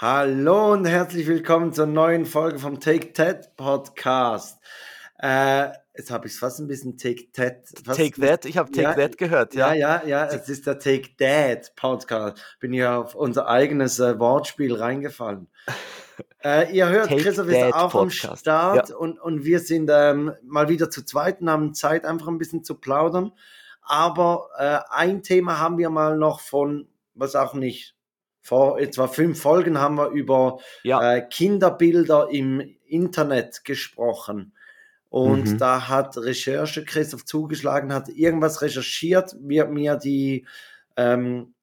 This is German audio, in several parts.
Hallo und herzlich willkommen zur neuen Folge vom Take That Podcast. Äh, jetzt habe ich es fast ein bisschen Take That. Take That, ich habe Take ja, That gehört, ja. Ja, ja, ja, es ist der Take That Podcast. Bin ja auf unser eigenes äh, Wortspiel reingefallen. Äh, ihr hört, Take Christoph ist auch am. Start Ja. und, und wir sind ähm, mal wieder zu zweit und haben Zeit, einfach ein bisschen zu plaudern. Aber äh, ein Thema haben wir mal noch von, was auch nicht, vor etwa fünf Folgen haben wir über Ja. äh, Kinderbilder im Internet gesprochen. Und Mhm. da hat Recherche Christoph zugeschlagen, hat irgendwas recherchiert, wird mir die ähm,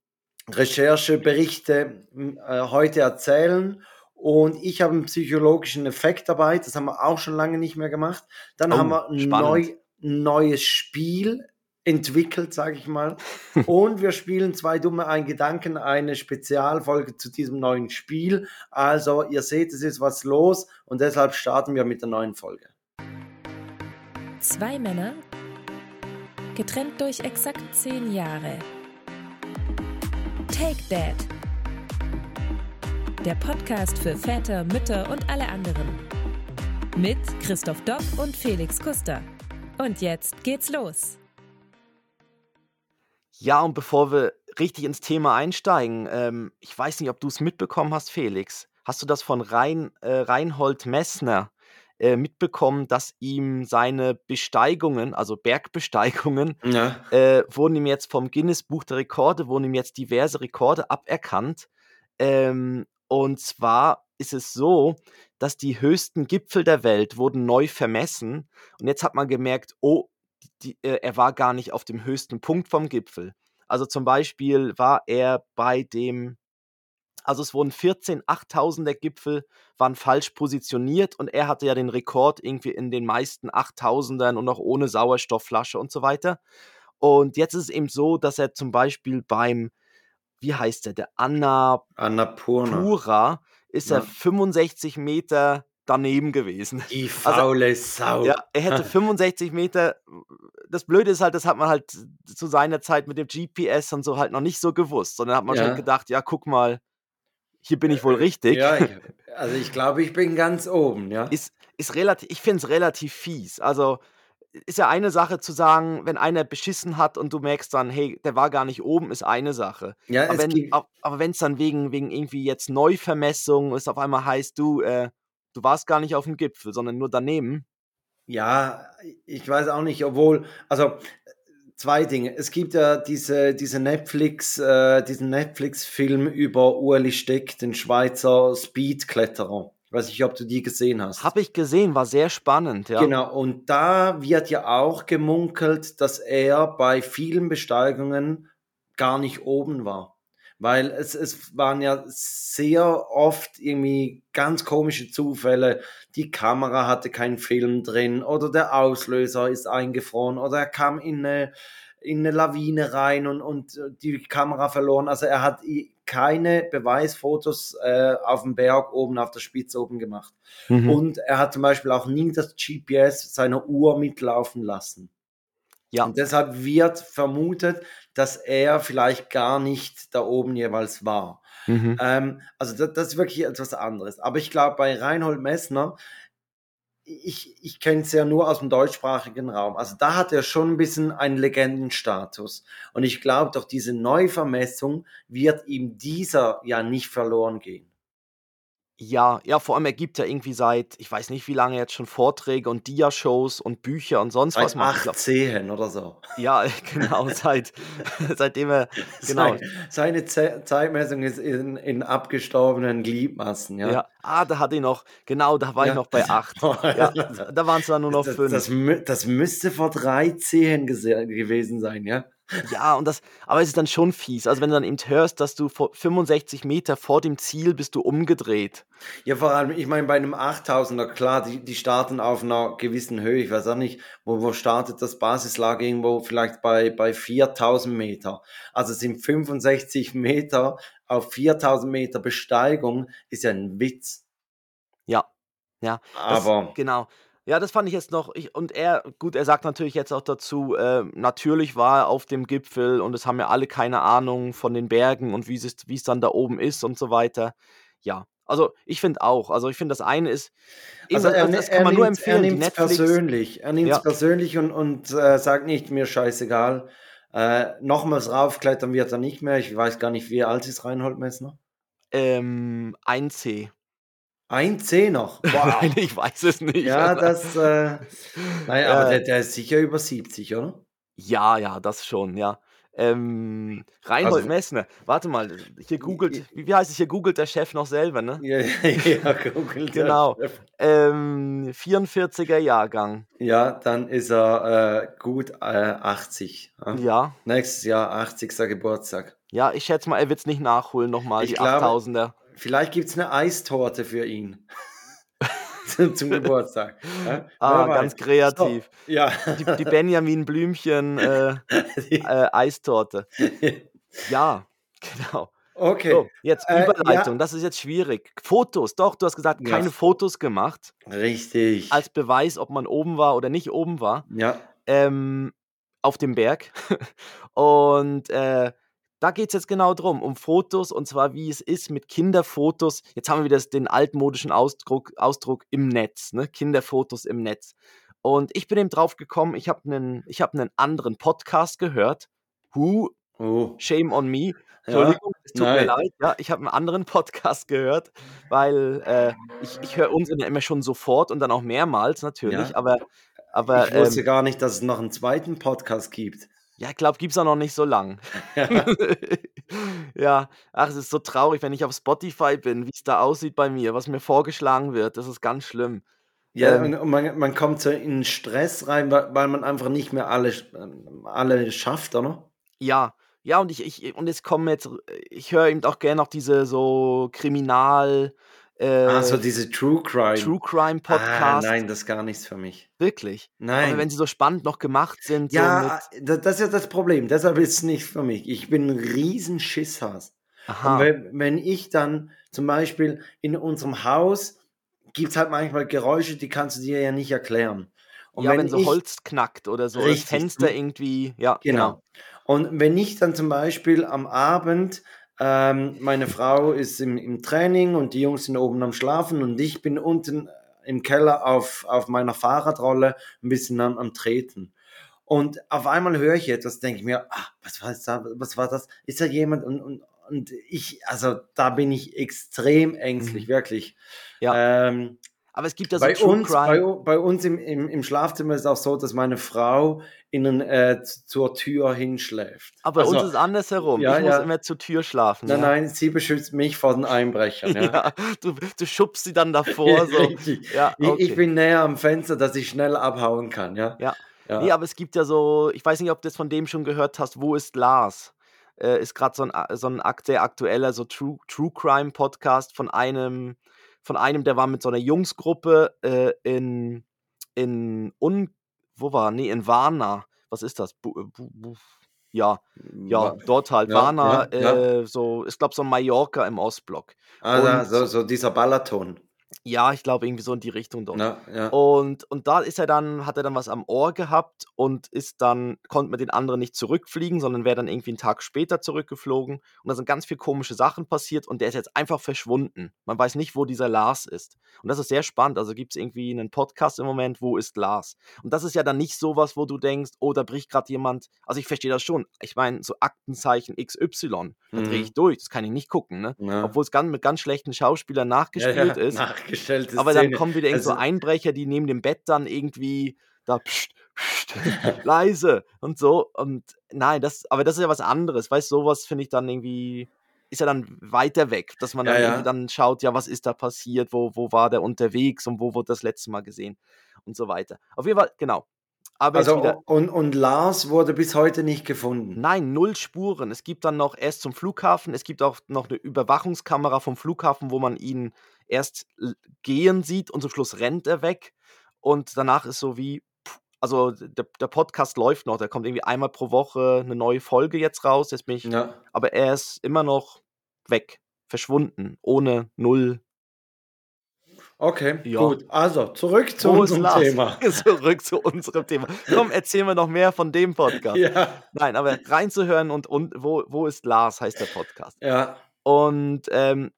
Rechercheberichte äh, heute erzählen. Und ich habe einen psychologischen Effekt dabei, das haben wir auch schon lange nicht mehr gemacht. Dann Oh, haben wir ein neu, neues Spiel entwickelt, sage ich mal. Und wir spielen zwei dumme ein Gedanken, eine Spezialfolge zu diesem neuen Spiel. Also ihr seht, es ist was los und deshalb starten wir mit der neuen Folge. Zwei Männer, getrennt durch exakt zehn Jahre. Take That. Der Podcast für Väter, Mütter und alle anderen. Mit Christoph Dopp und Felix Kuster. Und jetzt geht's los. Ja, und bevor wir richtig ins Thema einsteigen, ähm, ich weiß nicht, ob du es mitbekommen hast, Felix. Hast du das von Rein, äh, Reinhold Messner äh, mitbekommen, dass ihm seine Besteigungen, also Bergbesteigungen, Ja. äh, wurden ihm jetzt vom Guinness Buch der Rekorde, wurden ihm jetzt diverse Rekorde aberkannt. Ähm, und zwar ist es so, dass die höchsten Gipfel der Welt wurden neu vermessen. Und jetzt hat man gemerkt, oh, die, äh, er war gar nicht auf dem höchsten Punkt vom Gipfel. Also zum Beispiel war er bei dem, also es wurden 14 8000er Gipfel, waren falsch positioniert und er hatte ja den Rekord irgendwie in den meisten 8000ern und auch ohne Sauerstoffflasche und so weiter. Und jetzt ist es eben so, dass er zum Beispiel beim, wie heißt der, der Annapura, Annapurna. ist Ja. er 65 Meter daneben gewesen. Die faule Sau. Also Ja, er hätte 65 Meter. Das Blöde ist halt, das hat man halt zu seiner Zeit mit dem GPS und so halt noch nicht so gewusst, sondern hat man Ja. schon gedacht, ja, guck mal, hier bin ich wohl richtig. Ja, ich, also ich glaube, ich bin ganz oben, ja. Ist, ist relativ, ich finde es relativ fies. Also ist ja eine Sache zu sagen, wenn einer beschissen hat und du merkst dann, hey, der war gar nicht oben, ist eine Sache. Ja, Aber wenn aber- aber es dann wegen, wegen irgendwie jetzt Neuvermessung es auf einmal heißt, du, äh, du warst gar nicht auf dem Gipfel, sondern nur daneben. ja, ich weiß auch nicht, obwohl, also zwei Dinge. Es gibt ja diese, diese Netflix, äh, diesen Netflix-Film über Ueli Steck, den Schweizer Speedkletterer. Ich weiß nicht, ob du die gesehen hast. Habe ich gesehen, war sehr spannend, ja. Genau, und da wird ja auch gemunkelt, dass er bei vielen Besteigungen gar nicht oben war. Weil es, es waren ja sehr oft irgendwie ganz komische Zufälle. Die Kamera hatte keinen Film drin oder der Auslöser ist eingefroren oder er kam in eine, in eine Lawine rein und, und die Kamera verloren. Also er hat keine Beweisfotos äh, auf dem Berg oben, auf der Spitze oben gemacht. Mhm. Und er hat zum Beispiel auch nie das GPS seiner Uhr mitlaufen lassen. Ja. Und deshalb wird vermutet, dass er vielleicht gar nicht da oben jeweils war. Mhm. Ähm, also das, das ist wirklich etwas anderes. Aber ich glaube, bei Reinhold Messner, ich, ich kenne es ja nur aus dem deutschsprachigen Raum. Also da hat er schon ein bisschen einen Legendenstatus. Und ich glaube, durch diese Neuvermessung wird ihm dieser ja nicht verloren gehen. Ja, ja, vor allem er gibt ja irgendwie seit, ich weiß nicht wie lange jetzt schon Vorträge und Dia-Shows und Bücher und sonst was Seit macht. Ich glaub, 18 oder so. ja, genau, seit, seitdem er, genau, Sein, seine Ze Zeitmessung ist in, in abgestorbenen Gliedmassen, ja. ja. Ah, da hatte ich noch, genau, da war Ja. ich noch bei acht. Ja, da waren es dann nur noch das, fünf. das, mü- das müsste vor 13 gese- gewesen sein, ja. Ja, und das, aber es ist dann schon fies. Also wenn du dann eben hörst, dass du vor 65 Meter vor dem Ziel bist du umgedreht. Ja, vor allem, ich meine, bei einem 8000er, klar, die, die starten auf einer gewissen Höhe. Ich weiß auch nicht, wo, wo startet das Basislager irgendwo vielleicht bei, bei 4000 Meter. Also es sind 65 Meter auf 4000 Meter Besteigung, ist ja ein Witz. Ja, ja. Das, Aber genau. Ja, das fand ich jetzt noch. Ich, und er, gut, er sagt natürlich jetzt auch dazu, äh, natürlich war er auf dem Gipfel und es haben ja alle keine Ahnung von den Bergen und wie es, es dann da oben ist und so weiter. ja. Also ich finde auch. Also ich finde, das eine ist. Also er, das er kann man nur nimmt er empfehlen. Die nimmt's Netflix. persönlich. Er nimmt es Ja. persönlich und, und äh, sagt nicht, mir scheißegal. Äh, nochmals raufklettern wird er nicht mehr. Ich weiß gar nicht, wie alt ist Reinhold Messner? Ähm, 1C. Ein C noch. Wow. Nein, ich weiß es nicht. ja, das. Äh, nein, aber Äh. der, der ist sicher über 70, oder? Ja, ja, das schon, ja. Ähm, Reinhold Also- Messner, warte mal, hier googelt, wie, heißt es, hier googelt der Chef noch selber, ne? Ja, ja, googelt der Genau. Ähm, 44er Jahrgang. Ja, dann ist er äh, gut äh, 80. Ja? Ja, Nächstes Jahr 80. Geburtstag. ja, ich schätze mal, er wird es nicht nachholen nochmal, Ich die glaube- 8000er. Vielleicht gibt es eine Eistorte für ihn. zum, Geburtstag. Ja? Ah, ganz weiß. kreativ. So, ja. Die, die Benjamin Blümchen äh, äh, Eistorte. Ja, genau. okay. So, jetzt Äh, Überleitung, ja. das ist jetzt schwierig. Fotos, doch, du hast gesagt, Ja. keine Fotos gemacht, Richtig. als Beweis, ob man oben war oder nicht oben war. ja. ähm, auf dem Berg. und äh, da geht es jetzt genau drum, um Fotos und zwar wie es ist mit Kinderfotos. Jetzt haben wir wieder den altmodischen Ausdruck, Ausdruck im Netz, ne? Kinderfotos im Netz. Und ich bin eben drauf gekommen, ich habe einen hab einen anderen Podcast gehört. Who, Oh. shame on me. Ja. Entschuldigung, es tut mir Nein. leid. Ja, ich habe einen anderen Podcast gehört, weil äh, ich, ich höre unseren ja immer schon sofort und dann auch mehrmals natürlich, Ja. aber, aber ich wusste ähm, gar nicht, dass es noch einen zweiten Podcast gibt. Ja, ich glaube, gibt es auch noch nicht so lang. Ja. ja, ach, es ist so traurig, wenn ich auf Spotify bin, wie es da aussieht bei mir, was mir vorgeschlagen wird. Das ist ganz schlimm. Ja, Ähm. und, man, man kommt so in Stress rein, weil, weil man einfach nicht mehr alle, ähm, alle schafft, oder? Ja, ja, und ich, ich, und es kommen jetzt, ich höre eben auch gerne noch diese so Kriminal, äh, ah, so diese True Crime. True Crime Ah, Podcasts. nein, das ist gar nichts für mich. Wirklich. Nein. Aber wenn sie so spannend noch gemacht sind, so ja, mit, da- das ist ja das Problem. Deshalb ist es nicht für mich. Ich bin ein riesen Schisshas. Und aha, wenn, wenn ich dann zum Beispiel in unserem Haus gibt es halt manchmal Geräusche, die kannst du dir ja nicht erklären. Und ja, wenn, so ich, Holz knackt oder so, das Richtig, Fenster du- irgendwie, ja, Genau. Und wenn ich dann zum Beispiel am Abend, ähm, meine Frau ist im, im Training und die Jungs sind oben am Schlafen und ich bin unten im Keller auf, auf meiner Fahrradrolle ein bisschen am, am Treten. Und auf einmal höre ich etwas, denke ich mir, ah, was war das? Was war das? Ist da jemand? Und, und, und ich, also da bin ich extrem ängstlich, wirklich. Mhm. Ja. Ähm, Aber es gibt ja so bei, True uns, bei, Crime. u- bei uns im, im, im Schlafzimmer ist auch so, dass meine Frau innen äh, zur Tür hinschläft. Aber bei Also, uns ist es andersherum. ja, ich muss ja. immer zur Tür schlafen. Nein, ja. nein, sie beschützt mich vor den Einbrechern. Ja. Du, du schubst sie dann davor. so. Ja, Ich, okay. ich bin näher am Fenster, dass ich schnell abhauen kann. Ja. Ja. Ja. Nee, aber es gibt ja so, ich weiß nicht, ob du das von dem schon gehört hast, Wo ist Lars? Äh, ist gerade so ein, so ein sehr aktueller, so True, True Crime Podcast von einem, von einem, der war mit so einer Jungsgruppe äh, in, in, Un, wo war, nee, in Varna. Was ist das? Bu, bu, bu, ja, ja, dort halt. Ja, Varna, ja, ja. Äh, so, ich glaube, so Mallorca im Ostblock. Also, Und- so, so dieser Balaton. Ja, ich glaube, irgendwie so in die Richtung dort. Ja, ja. Und, und da ist er dann, hat er dann was am Ohr gehabt und ist dann, konnte mit den anderen nicht zurückfliegen, sondern wäre dann irgendwie einen Tag später zurückgeflogen. Und da sind ganz viele komische Sachen passiert und der ist jetzt einfach verschwunden. Man weiß nicht, wo dieser Lars ist. Und das ist sehr spannend. Also gibt es irgendwie einen Podcast im Moment, wo ist Lars? Und das ist ja dann nicht sowas, wo du denkst, oh, da bricht gerade jemand. Also ich verstehe das schon. Ich meine, so Aktenzeichen XY, da drehe Mhm. ich durch. Das kann ich nicht gucken, ne? ja. Obwohl es ganz, mit ganz schlechten Schauspielern nachgespielt ist. Nachgestellte Aber dann Szene. kommen wieder irgend so Also- Einbrecher, die neben dem Bett dann irgendwie da pst, pst, leise und so. Und nein, das, aber das ist ja was anderes. Weißt du, sowas finde ich dann irgendwie, ist ja dann weiter weg, dass man Ja, dann ja. irgendwie dann schaut, ja, was ist da passiert, wo, wo war der unterwegs und wo wurde das letzte Mal gesehen und so weiter. Auf jeden Fall, genau. Aber Also, und, und Lars wurde bis heute nicht gefunden. Nein, null Spuren. Es gibt dann noch erst zum Flughafen, es gibt auch noch eine Überwachungskamera vom Flughafen, wo man ihn erst gehen sieht und zum Schluss rennt er weg. Und danach ist so wie, also der, der Podcast läuft noch, da kommt irgendwie einmal pro Woche eine neue Folge jetzt raus. Jetzt bin ich, Ja. aber er ist immer noch weg, verschwunden, ohne null. Okay, Ja. gut. Also, zurück zu Wo unserem? Thema. Zurück zu unserem Thema. Komm, erzähl mir noch mehr von dem Podcast. Ja, Nein, aber reinzuhören und, und wo, wo ist Lars, heißt der Podcast. ja. Und ähm,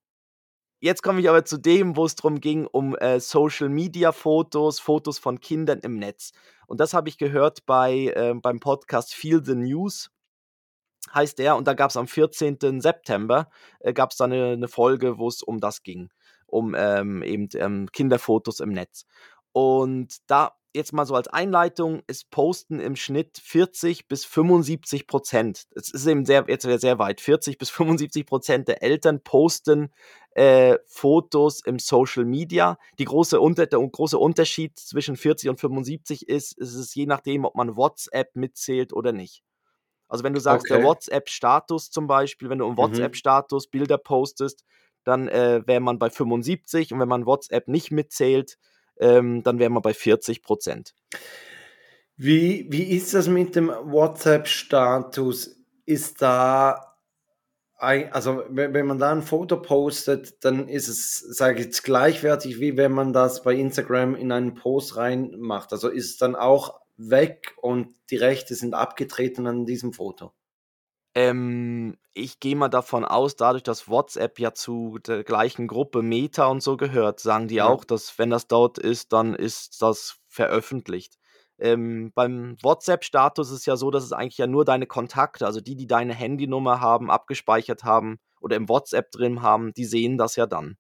jetzt komme ich aber zu dem, wo es darum ging, um äh, Social-Media-Fotos, Fotos von Kindern im Netz. Und das habe ich gehört bei, äh, beim Podcast Feel the News, heißt der. Und da gab es am 14. September, äh, gab es da eine, eine Folge, wo es um das ging, um ähm, eben ähm, Kinderfotos im Netz. Und da jetzt mal so als Einleitung, es posten im Schnitt 40 bis 75 Prozent. Es ist eben sehr, jetzt sehr weit. 40 bis 75 Prozent der Eltern posten äh, Fotos im Social Media. Die große Unter der große Unterschied zwischen 40 und 75 ist, ist es je nachdem, ob man WhatsApp mitzählt oder nicht. Also wenn du sagst, okay. der WhatsApp-Status zum Beispiel, wenn du im mhm. WhatsApp-Status Bilder postest, dann äh, wäre man bei 75 und wenn man WhatsApp nicht mitzählt, ähm, dann wären wir bei 40 Prozent. Wie, wie ist das mit dem WhatsApp-Status? Ist da, also wenn man da ein Foto postet, dann ist es, sage ich jetzt, gleichwertig, wie wenn man das bei Instagram in einen Post reinmacht. Also ist es dann auch weg und die Rechte sind abgetreten an diesem Foto. Ähm, ich gehe mal davon aus, dadurch, dass WhatsApp ja zu der gleichen Gruppe Meta und so gehört, sagen die ja. auch, dass wenn das dort ist, dann ist das veröffentlicht. Ähm, beim WhatsApp-Status ist es ja so, dass es eigentlich ja nur deine Kontakte, also die, die deine Handynummer haben, abgespeichert haben oder im WhatsApp drin haben, die sehen das ja dann.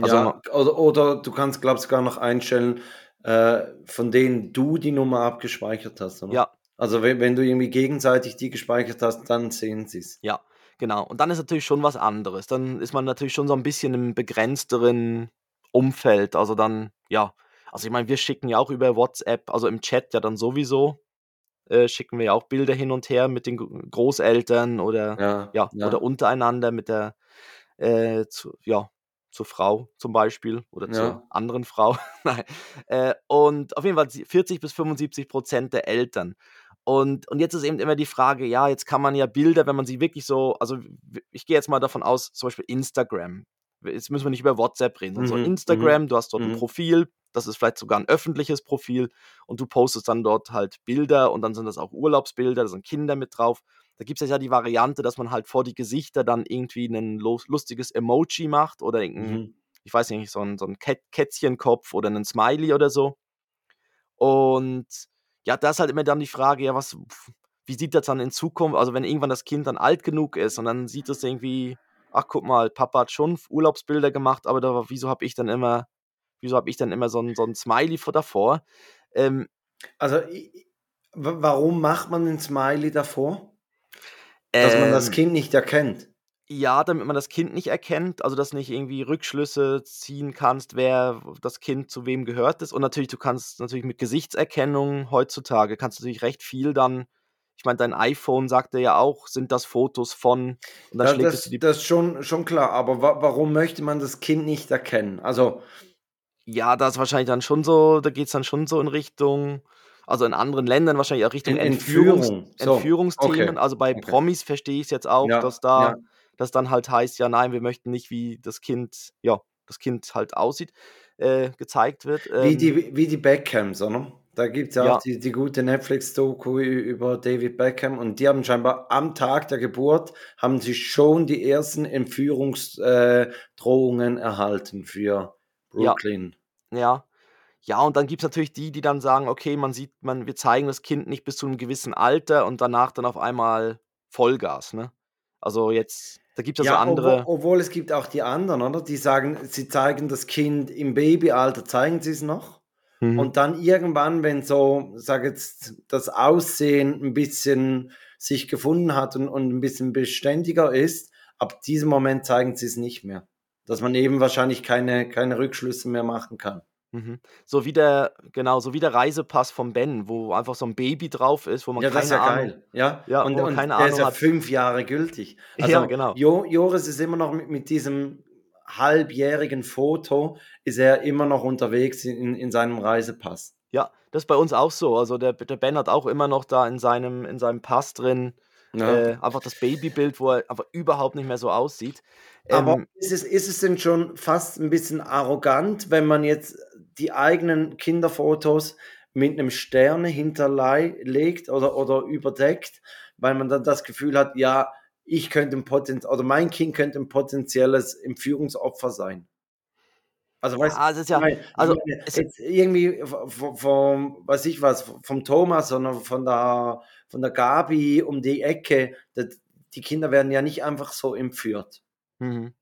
Also, ja, oder, oder du kannst, glaube ich, sogar noch einstellen, äh, von denen du die Nummer abgespeichert hast. Oder? Ja, also wenn, wenn du irgendwie gegenseitig die gespeichert hast, dann sehen sie es. Ja, genau. Und dann ist natürlich schon was anderes. Dann ist man natürlich schon so ein bisschen im begrenzteren Umfeld. Also dann, ja. Also ich meine, wir schicken ja auch über WhatsApp, also im Chat ja dann sowieso, äh, schicken wir ja auch Bilder hin und her mit den Großeltern oder ja, ja, ja. oder untereinander mit der äh, zu, ja, zur Frau zum Beispiel oder zur anderen Frau. Nein. Äh, und auf jeden Fall 40 bis 75 Prozent der Eltern und, und jetzt ist eben immer die Frage, ja, jetzt kann man ja Bilder, wenn man sie wirklich so, also ich gehe jetzt mal davon aus, zum Beispiel Instagram. Jetzt müssen wir nicht über WhatsApp reden, sondern mhm, so Instagram, mhm. du hast dort mhm. ein Profil, das ist vielleicht sogar ein öffentliches Profil und du postest dann dort halt Bilder und dann sind das auch Urlaubsbilder, da sind Kinder mit drauf. Da gibt es ja die Variante, dass man halt vor die Gesichter dann irgendwie ein lustiges Emoji macht oder irgendein, mhm. ich weiß nicht, so ein, so ein Kätzchenkopf oder einen Smiley oder so. Und ja, da ist halt immer dann die Frage, ja, was, wie sieht das dann in Zukunft, also wenn irgendwann das Kind dann alt genug ist und dann sieht es irgendwie, ach guck mal, Papa hat schon Urlaubsbilder gemacht, aber da, wieso habe ich dann immer, wieso habe ich dann immer so ein, so ein Smiley vor davor? Ähm, also warum macht man ein Smiley davor? Dass ähm, man das ähm. Kind nicht erkennt. Ja, damit man das Kind nicht erkennt, also dass nicht irgendwie Rückschlüsse ziehen kannst, wer das Kind zu wem gehört ist. Und natürlich, du kannst natürlich mit Gesichtserkennung heutzutage, kannst du natürlich recht viel dann, ich meine, dein iPhone sagt dir ja auch, sind das Fotos von, und dann ja, schlägt das, es die. Das ist schon, schon klar, aber wa warum möchte man das Kind nicht erkennen? Also. Ja, das ist wahrscheinlich dann schon so, da geht es dann schon so in Richtung, also in anderen Ländern wahrscheinlich auch Richtung Entführungs Entführung. So. Entführungsthemen. Okay. Also bei okay. Promis verstehe ich es jetzt auch, ja, dass da. Ja das dann halt heißt, ja, nein, wir möchten nicht, wie das Kind, ja, das Kind halt aussieht, äh, gezeigt wird. Ähm, wie, die, wie die Beckhams, oder? Da gibt es ja, ja, auch die, die gute Netflix-Doku über David Beckham und die haben scheinbar am Tag der Geburt haben sie schon die ersten Entführungsdrohungen äh, erhalten für Brooklyn. Ja, ja. Ja, und dann gibt es natürlich die, die dann sagen, okay, man sieht, man, wir zeigen das Kind nicht bis zu einem gewissen Alter und danach dann auf einmal Vollgas, ne? Also jetzt da gibt es ja, andere. Obwohl, obwohl, es gibt auch die anderen, oder? Die sagen, sie zeigen das Kind im Babyalter, zeigen sie es noch. Mhm. Und dann irgendwann, wenn so, sag jetzt, das Aussehen ein bisschen sich gefunden hat und, und ein bisschen beständiger ist, ab diesem Moment zeigen sie es nicht mehr. Dass man eben wahrscheinlich keine, keine Rückschlüsse mehr machen kann. Mhm. So wie der, genau, so wie der Reisepass von Ben, wo einfach so ein Baby drauf ist, wo man ja, keine das ist ja Ahnung, geil. Ja, ja und, und keine der Ahnung ist ja hat. fünf Jahre gültig. Also ja, genau. Jo, Joris ist immer noch mit, mit diesem halbjährigen Foto, ist er immer noch unterwegs in, in seinem Reisepass. Ja, das ist bei uns auch so. Also der, der Ben hat auch immer noch da in seinem, in seinem Pass drin ja. äh, einfach das Babybild, wo er einfach überhaupt nicht mehr so aussieht. Aber ähm, ist, es, ist es denn schon fast ein bisschen arrogant, wenn man jetzt die eigenen Kinderfotos mit einem Sterne hinterlegt oder, oder überdeckt, weil man dann das Gefühl hat, ja, ich könnte ein Potent oder mein Kind könnte ein potenzielles Entführungsopfer sein. Also, weißt Ja, ist ja, meine, also meine, jetzt irgendwie vom, vom, weiß ich was, vom Thomas, sondern von der, von der Gabi um die Ecke, das, die Kinder werden ja nicht einfach so entführt. Mhm.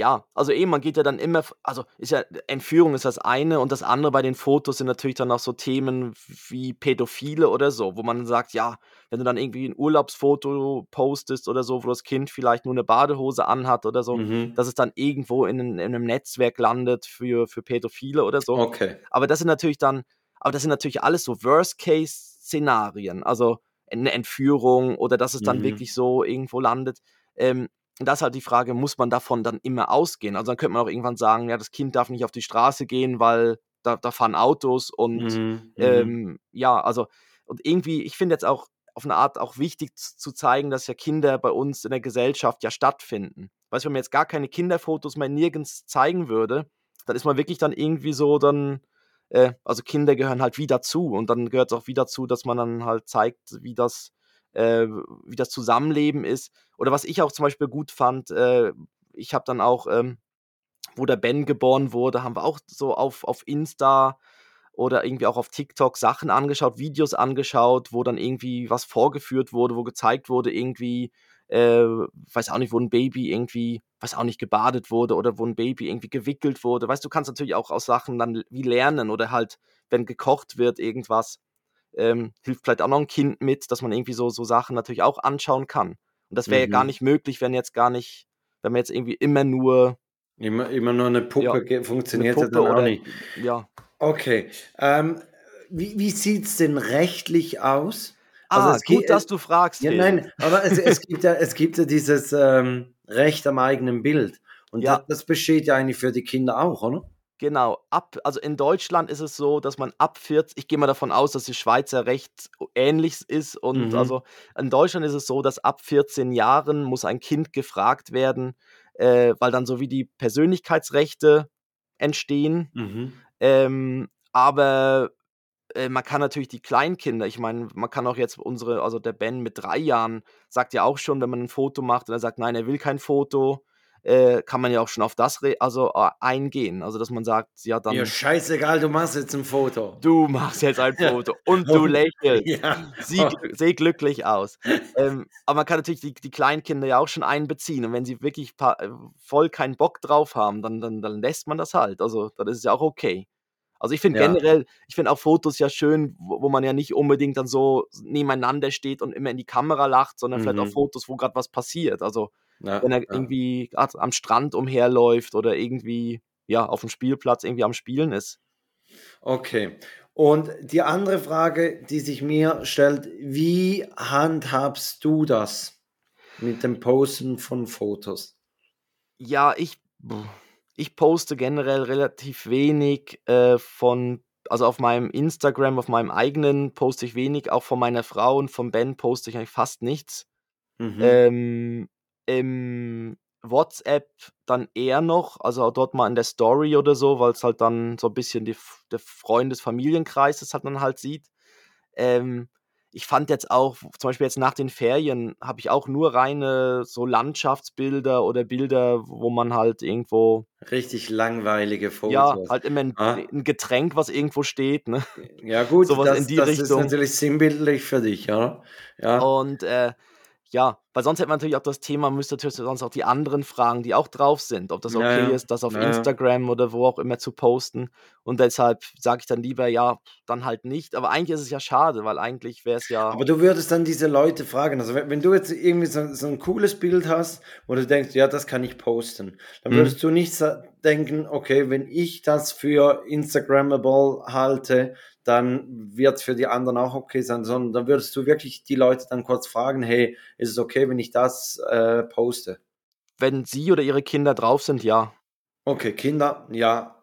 Ja, also eben, man geht ja dann immer, also ist ja, Entführung ist das eine und das andere bei den Fotos sind natürlich dann auch so Themen wie Pädophile oder so, wo man sagt, ja, wenn du dann irgendwie ein Urlaubsfoto postest oder so, wo das Kind vielleicht nur eine Badehose anhat oder so, Mhm. dass es dann irgendwo in, in einem Netzwerk landet für, für Pädophile oder so. Okay. Aber das sind natürlich dann, aber das sind natürlich alles so Worst-Case-Szenarien, also eine Entführung oder dass es dann Mhm. wirklich so irgendwo landet. Ähm, und das ist halt die Frage, muss man davon dann immer ausgehen? Also dann könnte man auch irgendwann sagen, ja, das Kind darf nicht auf die Straße gehen, weil da, da fahren Autos und Mhm. Mhm. ähm, ja, also und irgendwie, ich finde jetzt auch auf eine Art auch wichtig z- zu zeigen, dass ja Kinder bei uns in der Gesellschaft ja stattfinden. Weißt du, wenn man jetzt gar keine Kinderfotos mehr nirgends zeigen würde, dann ist man wirklich dann irgendwie so dann, äh, also Kinder gehören halt wie dazu und dann gehört es auch wieder dazu, dass man dann halt zeigt, wie das, äh, wie das Zusammenleben ist. Oder was ich auch zum Beispiel gut fand, äh, ich habe dann auch, ähm, wo der Ben geboren wurde, haben wir auch so auf, auf Insta oder irgendwie auch auf TikTok Sachen angeschaut, Videos angeschaut, wo dann irgendwie was vorgeführt wurde, wo gezeigt wurde, irgendwie, äh, weiß auch nicht, wo ein Baby irgendwie, weiß auch nicht, gebadet wurde oder wo ein Baby irgendwie gewickelt wurde. Weißt du, du kannst natürlich auch aus Sachen dann wie lernen oder halt, wenn gekocht wird, irgendwas, ähm, hilft vielleicht auch noch ein Kind mit, dass man irgendwie so, so Sachen natürlich auch anschauen kann. Und das wäre ja gar Mhm. nicht möglich, wenn jetzt gar nicht, wenn man jetzt irgendwie immer nur Immer, immer nur eine Puppe ja, ge- eine funktioniert ja Puppe dann auch oder nicht. ja. Okay. Ähm, wie wie sieht es denn rechtlich aus? Also Ah, es gibt, gut, dass du fragst, ja, nein, aber es, es gibt ja, es gibt ja dieses ähm, Recht am eigenen Bild. Und das, Ja, das besteht ja eigentlich für die Kinder auch, oder? Genau. Ab, also in Deutschland ist es so, dass man ab 40, ich gehe mal davon aus, dass das Schweizer Recht ähnlich ist. Und Mhm. also in Deutschland ist es so, dass ab 14 Jahren muss ein Kind gefragt werden, äh, weil dann so wie die Persönlichkeitsrechte entstehen. Mhm. Ähm, aber äh, man kann natürlich die Kleinkinder, ich meine, man kann auch jetzt unsere, also der Ben mit drei Jahren sagt ja auch schon, wenn man ein Foto macht und er sagt, nein, er will kein Foto, äh, kann man ja auch schon auf das also äh, eingehen. Also dass man sagt, ja, Ja, dann scheißegal, du machst jetzt ein Foto. du machst jetzt ein Ja. Foto und du lächelst. ja. Sieh, seh glücklich aus. Ähm, aber man kann natürlich die, die Kleinkinder ja auch schon einbeziehen. Und wenn sie wirklich voll keinen Bock drauf haben, dann, dann, dann lässt man das halt. Also dann ist es ja auch okay. Also ich finde Ja. generell, ich finde auch Fotos ja schön, wo, wo man ja nicht unbedingt dann so nebeneinander steht und immer in die Kamera lacht, sondern vielleicht auch Mhm. Fotos, wo gerade was passiert. Also Ja, wenn er ja. irgendwie am Strand umherläuft oder irgendwie ja auf dem Spielplatz irgendwie am Spielen ist. Okay. Und die andere Frage, die sich mir stellt, wie handhabst du das mit dem Posten von Fotos? Ja, ich, ich poste generell relativ wenig äh, von, also auf meinem Instagram, auf meinem eigenen poste ich wenig, auch von meiner Frau und von Ben poste ich eigentlich fast nichts. Mhm. Ähm, Im WhatsApp dann eher noch, also auch dort mal in der Story oder so, weil es halt dann so ein bisschen die, der Freundes-Familienkreis das halt dann halt sieht. Ähm, ich fand jetzt auch, zum Beispiel jetzt nach den Ferien, habe ich auch nur reine so Landschaftsbilder oder Bilder, wo man halt irgendwo, Richtig langweilige ja, Fotos. halt immer ein, Ah, ein Getränk, was irgendwo steht, ne? ja gut, Sowas in das, die das ist Richtung. natürlich sinnbildlich für dich, ja? Ja. Und äh, ja, weil sonst hätte man natürlich auch das Thema, müsste natürlich sonst auch die anderen fragen, die auch drauf sind, ob das okay ja, ist, das auf ja, ja. Instagram oder wo auch immer zu posten. Und deshalb sage ich dann lieber, ja, dann halt nicht. Aber eigentlich ist es ja schade, weil eigentlich wäre es ja, Aber du würdest dann diese Leute fragen, also wenn, wenn du jetzt irgendwie so, so ein cooles Bild hast, wo du denkst, ja, das kann ich posten, dann hm, würdest du nicht denken, okay, wenn ich das für Instagrammable halte, dann wird es für die anderen auch okay sein, sondern dann würdest du wirklich die Leute dann kurz fragen, hey, ist es okay, wenn ich das äh, poste? wenn sie oder ihre Kinder drauf sind, ja. Okay, Kinder, ja,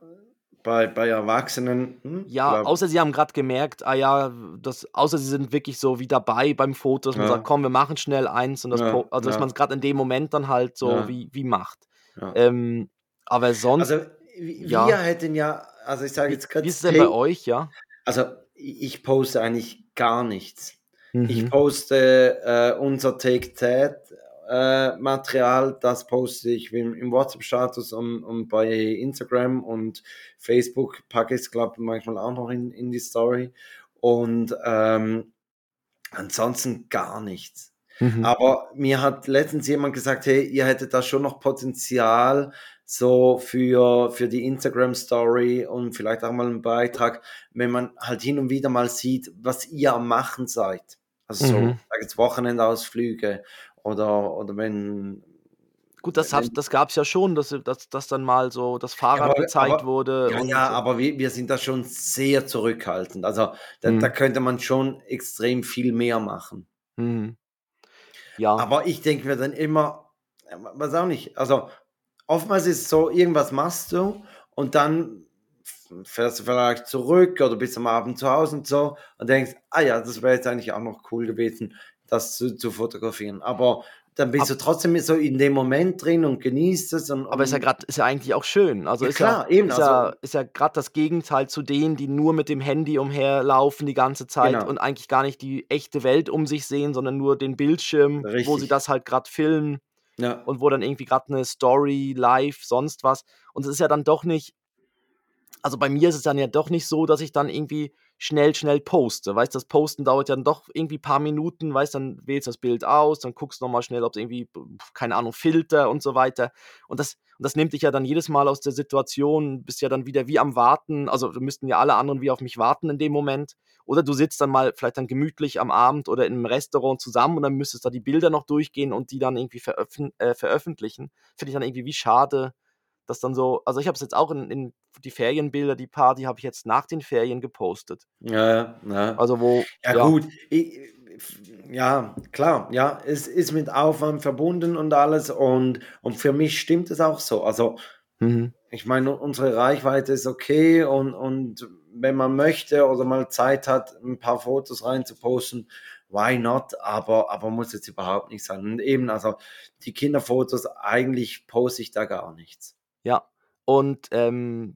bei, bei Erwachsenen, hm, Ja, glaub, außer sie haben gerade gemerkt, ah ja, das, außer sie sind wirklich so wie dabei beim Foto, dass man sagt, ja, komm, wir machen schnell eins und das, ja, also dass man es gerade in dem Moment dann halt so wie, wie macht. Ähm, aber sonst, Also wir hätten ja, also ich sage wie, jetzt wie gerade, ist es denn bei euch, ja? Also ich poste eigentlich gar nichts. Ich Mhm. poste äh, unser Take Kindermaterial, äh, das poste ich im, im WhatsApp-Status und, und bei Instagram und Facebook packe ich es, glaube ich, manchmal auch noch in, in die Story. Und ähm, ansonsten gar nichts. Mhm. Aber mir hat letztens jemand gesagt, hey, ihr hättet da schon noch Potenzial so für, für die Instagram Story und vielleicht auch mal einen Beitrag, wenn man halt hin und wieder mal sieht, was ihr am Machen seid. Also so, mhm. sag jetzt Wochenendausflüge oder, oder wenn. Gut, das, das gab es ja schon, dass, dass, dass dann mal so das Fahrrad aber, gezeigt aber, wurde. Ja, ja aber wir, wir sind da schon sehr zurückhaltend. Also da, mhm. da könnte man schon extrem viel mehr machen. Mhm. Ja. Aber ich denke mir dann immer, was auch nicht, also oftmals ist es so, irgendwas machst du und dann fährst du vielleicht zurück oder bist am Abend zu Hause und so und denkst, ah ja, das wäre jetzt eigentlich auch noch cool gewesen, das zu, zu fotografieren. Aber dann bist Ab du trotzdem so in dem Moment drin und genießt es. Und, aber ist ja gerade, ist ja eigentlich auch schön. Also ja, ist klar, ja, eben. Ist, also, ja, ist ja gerade das Gegenteil zu denen, die nur mit dem Handy umherlaufen die ganze Zeit genau. und eigentlich gar nicht die echte Welt um sich sehen, sondern nur den Bildschirm, Richtig. wo sie das halt gerade filmen. Ja. Und wo dann irgendwie gerade eine Story, live, sonst was. Und es ist ja dann doch nicht, also bei mir ist es dann ja doch nicht so, dass ich dann irgendwie schnell, schnell poste. Weißt das Posten dauert ja dann doch irgendwie ein paar Minuten, weißt dann wählst du das Bild aus, dann guckst du nochmal schnell, ob es irgendwie, keine Ahnung, Filter und so weiter. Und das, und das nimmt dich ja dann jedes Mal aus der Situation, bist ja dann wieder wie am Warten. Also müssten ja alle anderen wie auf mich warten in dem Moment. Oder du sitzt dann mal vielleicht dann gemütlich am Abend oder einem Restaurant zusammen und dann müsstest da die Bilder noch durchgehen und die dann irgendwie veröffn äh, veröffentlichen. Finde ich dann irgendwie wie schade, dass dann so, also ich habe es jetzt auch in, in, die Ferienbilder, die Party habe ich jetzt nach den Ferien gepostet. Ja, ja. Also wo. Ja, ja. gut. Ich, ja, klar, ja, es ist mit Aufwand verbunden und alles und, und für mich stimmt es auch so. Also, mhm. ich meine, unsere Reichweite ist okay und, und wenn man möchte oder mal Zeit hat, ein paar Fotos rein zu posten, why not? Aber, aber muss jetzt überhaupt nicht sein. Und eben, also die Kinderfotos, eigentlich poste ich da gar nichts. Ja, und ähm,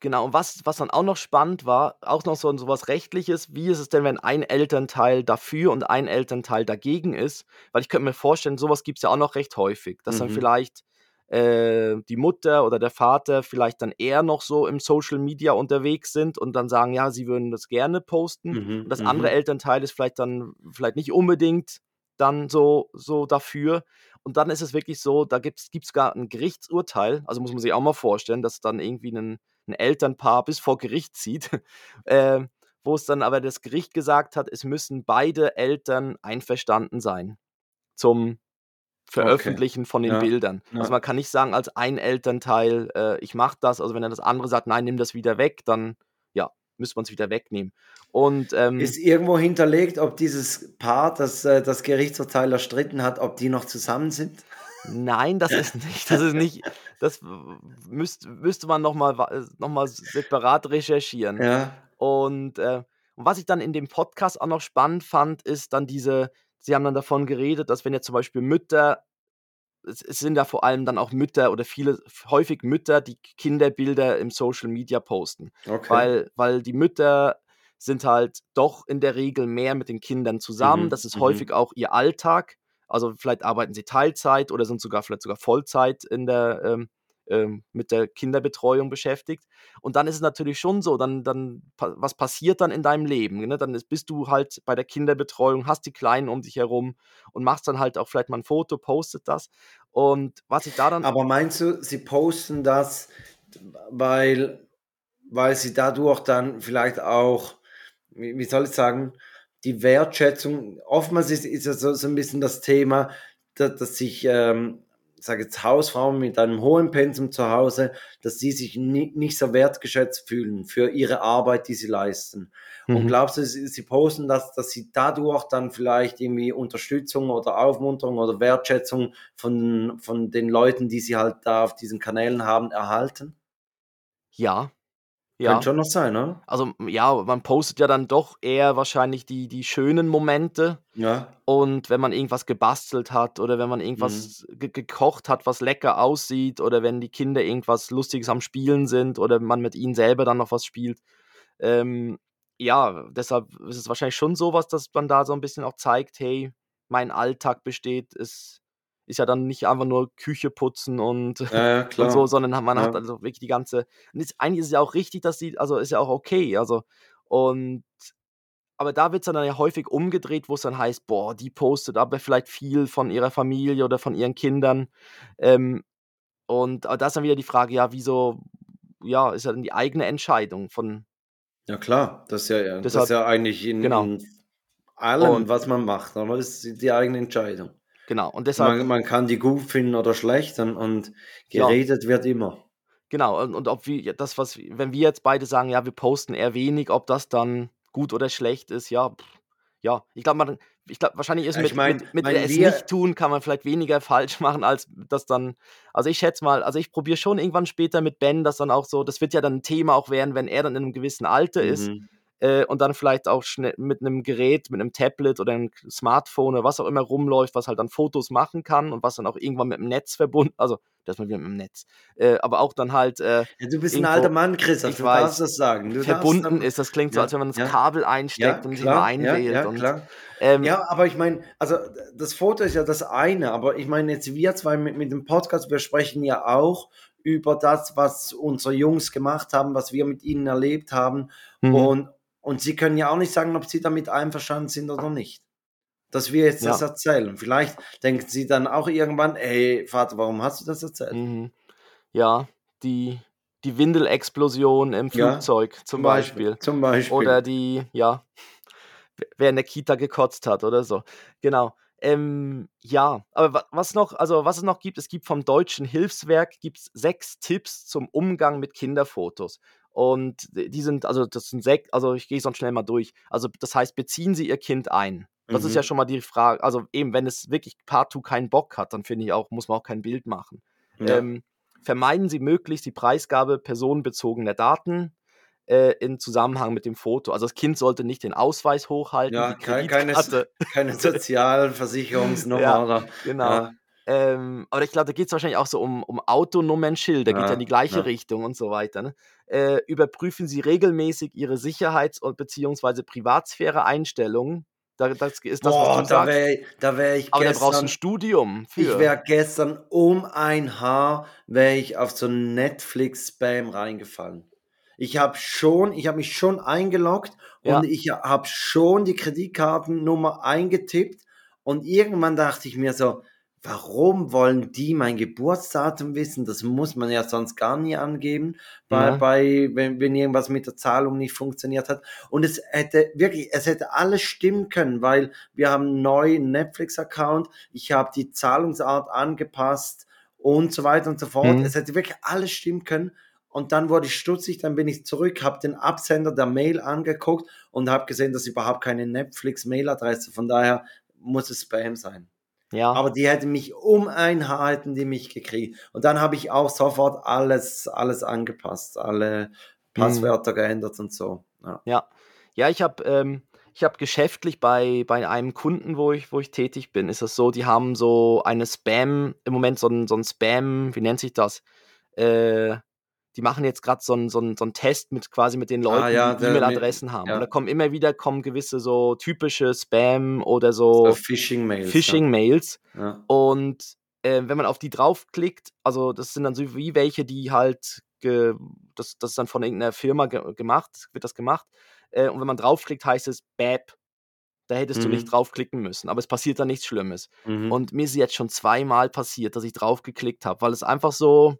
genau, und was, was dann auch noch spannend war, auch noch so, so was Rechtliches, wie ist es denn, wenn ein Elternteil dafür und ein Elternteil dagegen ist? Weil ich könnte mir vorstellen, sowas gibt es ja auch noch recht häufig, dass dann mhm. vielleicht äh, die Mutter oder der Vater vielleicht dann eher noch so im Social Media unterwegs sind und dann sagen, ja, sie würden das gerne posten. Mhm, und das andere mhm. Elternteil ist vielleicht dann vielleicht nicht unbedingt dann so, so dafür. Und dann ist es wirklich so, da gibt es gar ein Gerichtsurteil, also muss man sich auch mal vorstellen, dass dann irgendwie ein, ein Elternpaar bis vor Gericht zieht, äh, wo es dann aber das Gericht gesagt hat, es müssen beide Eltern einverstanden sein zum Veröffentlichen okay. von den ja. Bildern. Ja. Also man kann nicht sagen als ein Elternteil, äh, ich mache das, also wenn dann das andere sagt, nein, nimm das wieder weg, dann müsste man es wieder wegnehmen. Und, ähm, ist irgendwo hinterlegt, ob dieses Paar, das äh, das Gerichtsurteil erstritten hat, ob die noch zusammen sind? Nein, das ist nicht. Das ist nicht. Das müsst, müsste man nochmal noch mal separat recherchieren. Ja. Und, äh, und was ich dann in dem Podcast auch noch spannend fand, ist dann diese, sie haben dann davon geredet, dass wenn jetzt zum Beispiel Mütter es, sind ja vor allem dann auch Mütter oder viele, häufig Mütter, die Kinderbilder im Social Media posten. Okay. Weil, weil die Mütter sind halt doch in der Regel mehr mit den Kindern zusammen. Mhm. Das ist mhm. häufig auch ihr Alltag. Also vielleicht arbeiten sie Teilzeit oder sind sogar vielleicht sogar Vollzeit in der, ähm, ähm, mit der Kinderbetreuung beschäftigt. Und dann ist es natürlich schon so, dann, dann was passiert dann in deinem Leben? Ne? Dann ist, bist du halt bei der Kinderbetreuung, hast die Kleinen um dich herum und machst dann halt auch vielleicht mal ein Foto, postet das. Und was ich da dann. Aber meinst du, sie posten das, weil, weil sie dadurch dann vielleicht auch, wie, wie soll ich sagen, die Wertschätzung, oftmals ist, ist ja so, so ein bisschen das Thema, dass, dass sich ähm, sage jetzt Hausfrauen mit einem hohen Pensum zu Hause, dass sie sich nie, nicht so wertgeschätzt fühlen für ihre Arbeit, die sie leisten. Mhm. Und glaubst du, sie, sie posten das, dass sie dadurch dann vielleicht irgendwie Unterstützung oder Aufmunterung oder Wertschätzung von, von den Leuten, die sie halt da auf diesen Kanälen haben, erhalten? Ja, ja. Könnte schon noch sein, ne? Also, ja, man postet ja dann doch eher wahrscheinlich die, die schönen Momente. Ja. Und wenn man irgendwas gebastelt hat oder wenn man irgendwas mhm. ge gekocht hat, was lecker aussieht oder wenn die Kinder irgendwas Lustiges am Spielen sind oder man mit ihnen selber dann noch was spielt. Ähm, ja, deshalb ist es wahrscheinlich schon sowas, dass man da so ein bisschen auch zeigt, hey, mein Alltag besteht, ist ist ja dann nicht einfach nur Küche putzen und, Ja, und so, sondern man hat Ja. also wirklich die ganze. Und ist, eigentlich ist es ja auch richtig, dass sie, also ist ja auch okay. Also, und aber da wird es dann ja häufig umgedreht, wo es dann heißt, boah, die postet aber vielleicht viel von ihrer Familie oder von ihren Kindern. Ähm, und da ist dann wieder die Frage, ja, wieso, ja, ist ja dann die eigene Entscheidung von, Ja, klar. Das ist ja, ja, das ist Deshalb- ja eigentlich in, genau. in allem, Und- was man macht. Aber das ist die eigene Entscheidung. Genau, und deshalb, Man, man kann die gut finden oder schlecht und, und Ja. geredet wird immer. genau, und, und ob wir ja, das, was, wenn wir jetzt beide sagen, ja, wir posten eher wenig, ob das dann gut oder schlecht ist, ja, pff, ja, ich glaube, man, ich glaube, wahrscheinlich ist Ja, mit, ich mein- mit, mit mein, es nicht tun, kann man vielleicht weniger falsch machen, als das dann, also ich schätze mal, also ich probiere schon irgendwann später mit Ben, das dann auch so, das wird ja dann ein Thema auch werden, wenn er dann in einem gewissen Alter ist, Mhm. Äh, und dann vielleicht auch schnell mit einem Gerät, mit einem Tablet oder einem Smartphone oder was auch immer rumläuft, was halt dann Fotos machen kann und was dann auch irgendwann mit dem Netz verbunden, also das mal wieder mit dem Netz, äh, aber auch dann halt äh, Ja, du bist ein irgendwo- alter Mann, Christoph. ich Du weiß, darfst das sagen. Du darfst verbunden dann- ist. Das klingt so, Ja, als wenn man das ja. Kabel einsteckt und sich mal einwählt. ja, und, klar. ähm, Ja, aber ich meine, also das Foto ist ja das eine, aber ich meine jetzt wir zwei mit, mit dem Podcast, wir sprechen ja auch über das, was unsere Jungs gemacht haben, was wir mit ihnen erlebt haben mhm. und, und sie können ja auch nicht sagen, ob sie damit einverstanden sind oder nicht. Dass wir jetzt das Ja. erzählen. Vielleicht denken sie dann auch irgendwann, ey Vater, warum hast du das erzählt? Mhm. Ja, die, die Windelexplosion im Ja, Flugzeug zum Beispiel. Zum Beispiel. Oder die, ja, wer in der Kita gekotzt hat oder so. Genau. Ähm, ja, aber wa- was noch, also was es noch gibt, es gibt vom Deutschen Hilfswerk gibt's sechs Tipps zum Umgang mit Kinderfotos. Und die sind, also das sind sechs, also ich gehe sonst schnell mal durch. Also das heißt, beziehen Sie Ihr Kind ein. Das ist Mhm. ja schon mal die Frage, also eben, wenn es wirklich partout keinen Bock hat, dann finde ich auch, muss man auch kein Bild machen. ja. Ähm, vermeiden Sie möglichst die Preisgabe personenbezogener Daten äh, in Zusammenhang mit dem Foto. Also das Kind sollte nicht den Ausweis hochhalten, Ja, keine, keine Sozialversicherungsnummer Ja, oder Genau. Ja. Ähm, aber ich glaube, da geht es wahrscheinlich auch so um, um Autonummernschilder, geht ja Ja, in die gleiche ja. Richtung und so weiter. Ne? Äh, überprüfen Sie regelmäßig Ihre Sicherheits- und beziehungsweise Privatsphäre-Einstellungen. Da, das ist das, Boah, was du da wäre da wär ich Aber da brauchst du gestern, ein Studium für. ich wäre gestern um ein Haar, wäre ich auf so Netflix-Spam reingefallen. Ich habe schon, ich habe mich schon eingeloggt Ja. und ich habe schon die Kreditkartennummer eingetippt und irgendwann dachte ich mir so, warum wollen die mein Geburtsdatum wissen? Das muss man ja sonst gar nie angeben, bei, Ja. bei wenn, wenn irgendwas mit der Zahlung nicht funktioniert hat. Und es hätte wirklich, es hätte alles stimmen können, weil wir haben einen neuen Netflix-Account, ich habe die Zahlungsart angepasst und so weiter und so fort. Mhm. Es hätte wirklich alles stimmen können. Und dann wurde ich stutzig, dann bin ich zurück, habe den Absender der Mail angeguckt und habe gesehen, dass überhaupt keine Netflix-Mail-Adresse, von daher muss es Spam sein. Ja. Aber die hätten mich um ein Haar hätten die mich gekriegt. Und dann habe ich auch sofort alles, alles angepasst, alle Passwörter geändert und so. Ja. Ja, ja, ich habe ähm, ich habe geschäftlich bei, bei einem Kunden, wo ich, wo ich tätig bin, ist es so, die haben so eine Spam, im Moment so ein, so ein Spam, wie nennt sich das? Äh, die machen jetzt gerade so einen so einen- so einen Test mit quasi mit den Leuten, Ah, ja, die E-Mail-Adressen haben. ja. Und da kommen immer wieder kommen gewisse so typische Spam oder so So Phishing-Mails. Phishing-Mails. Ja. Und äh, wenn man auf die draufklickt, also das sind dann so wie welche, die halt, ge, das, das ist dann von irgendeiner Firma ge gemacht, wird das gemacht. Äh, und wenn man draufklickt, heißt es BAP. Da hättest du Mhm. nicht draufklicken müssen, aber es passiert dann nichts Schlimmes. Mhm. Und mir ist jetzt schon zweimal passiert, dass ich draufgeklickt habe, weil es einfach so.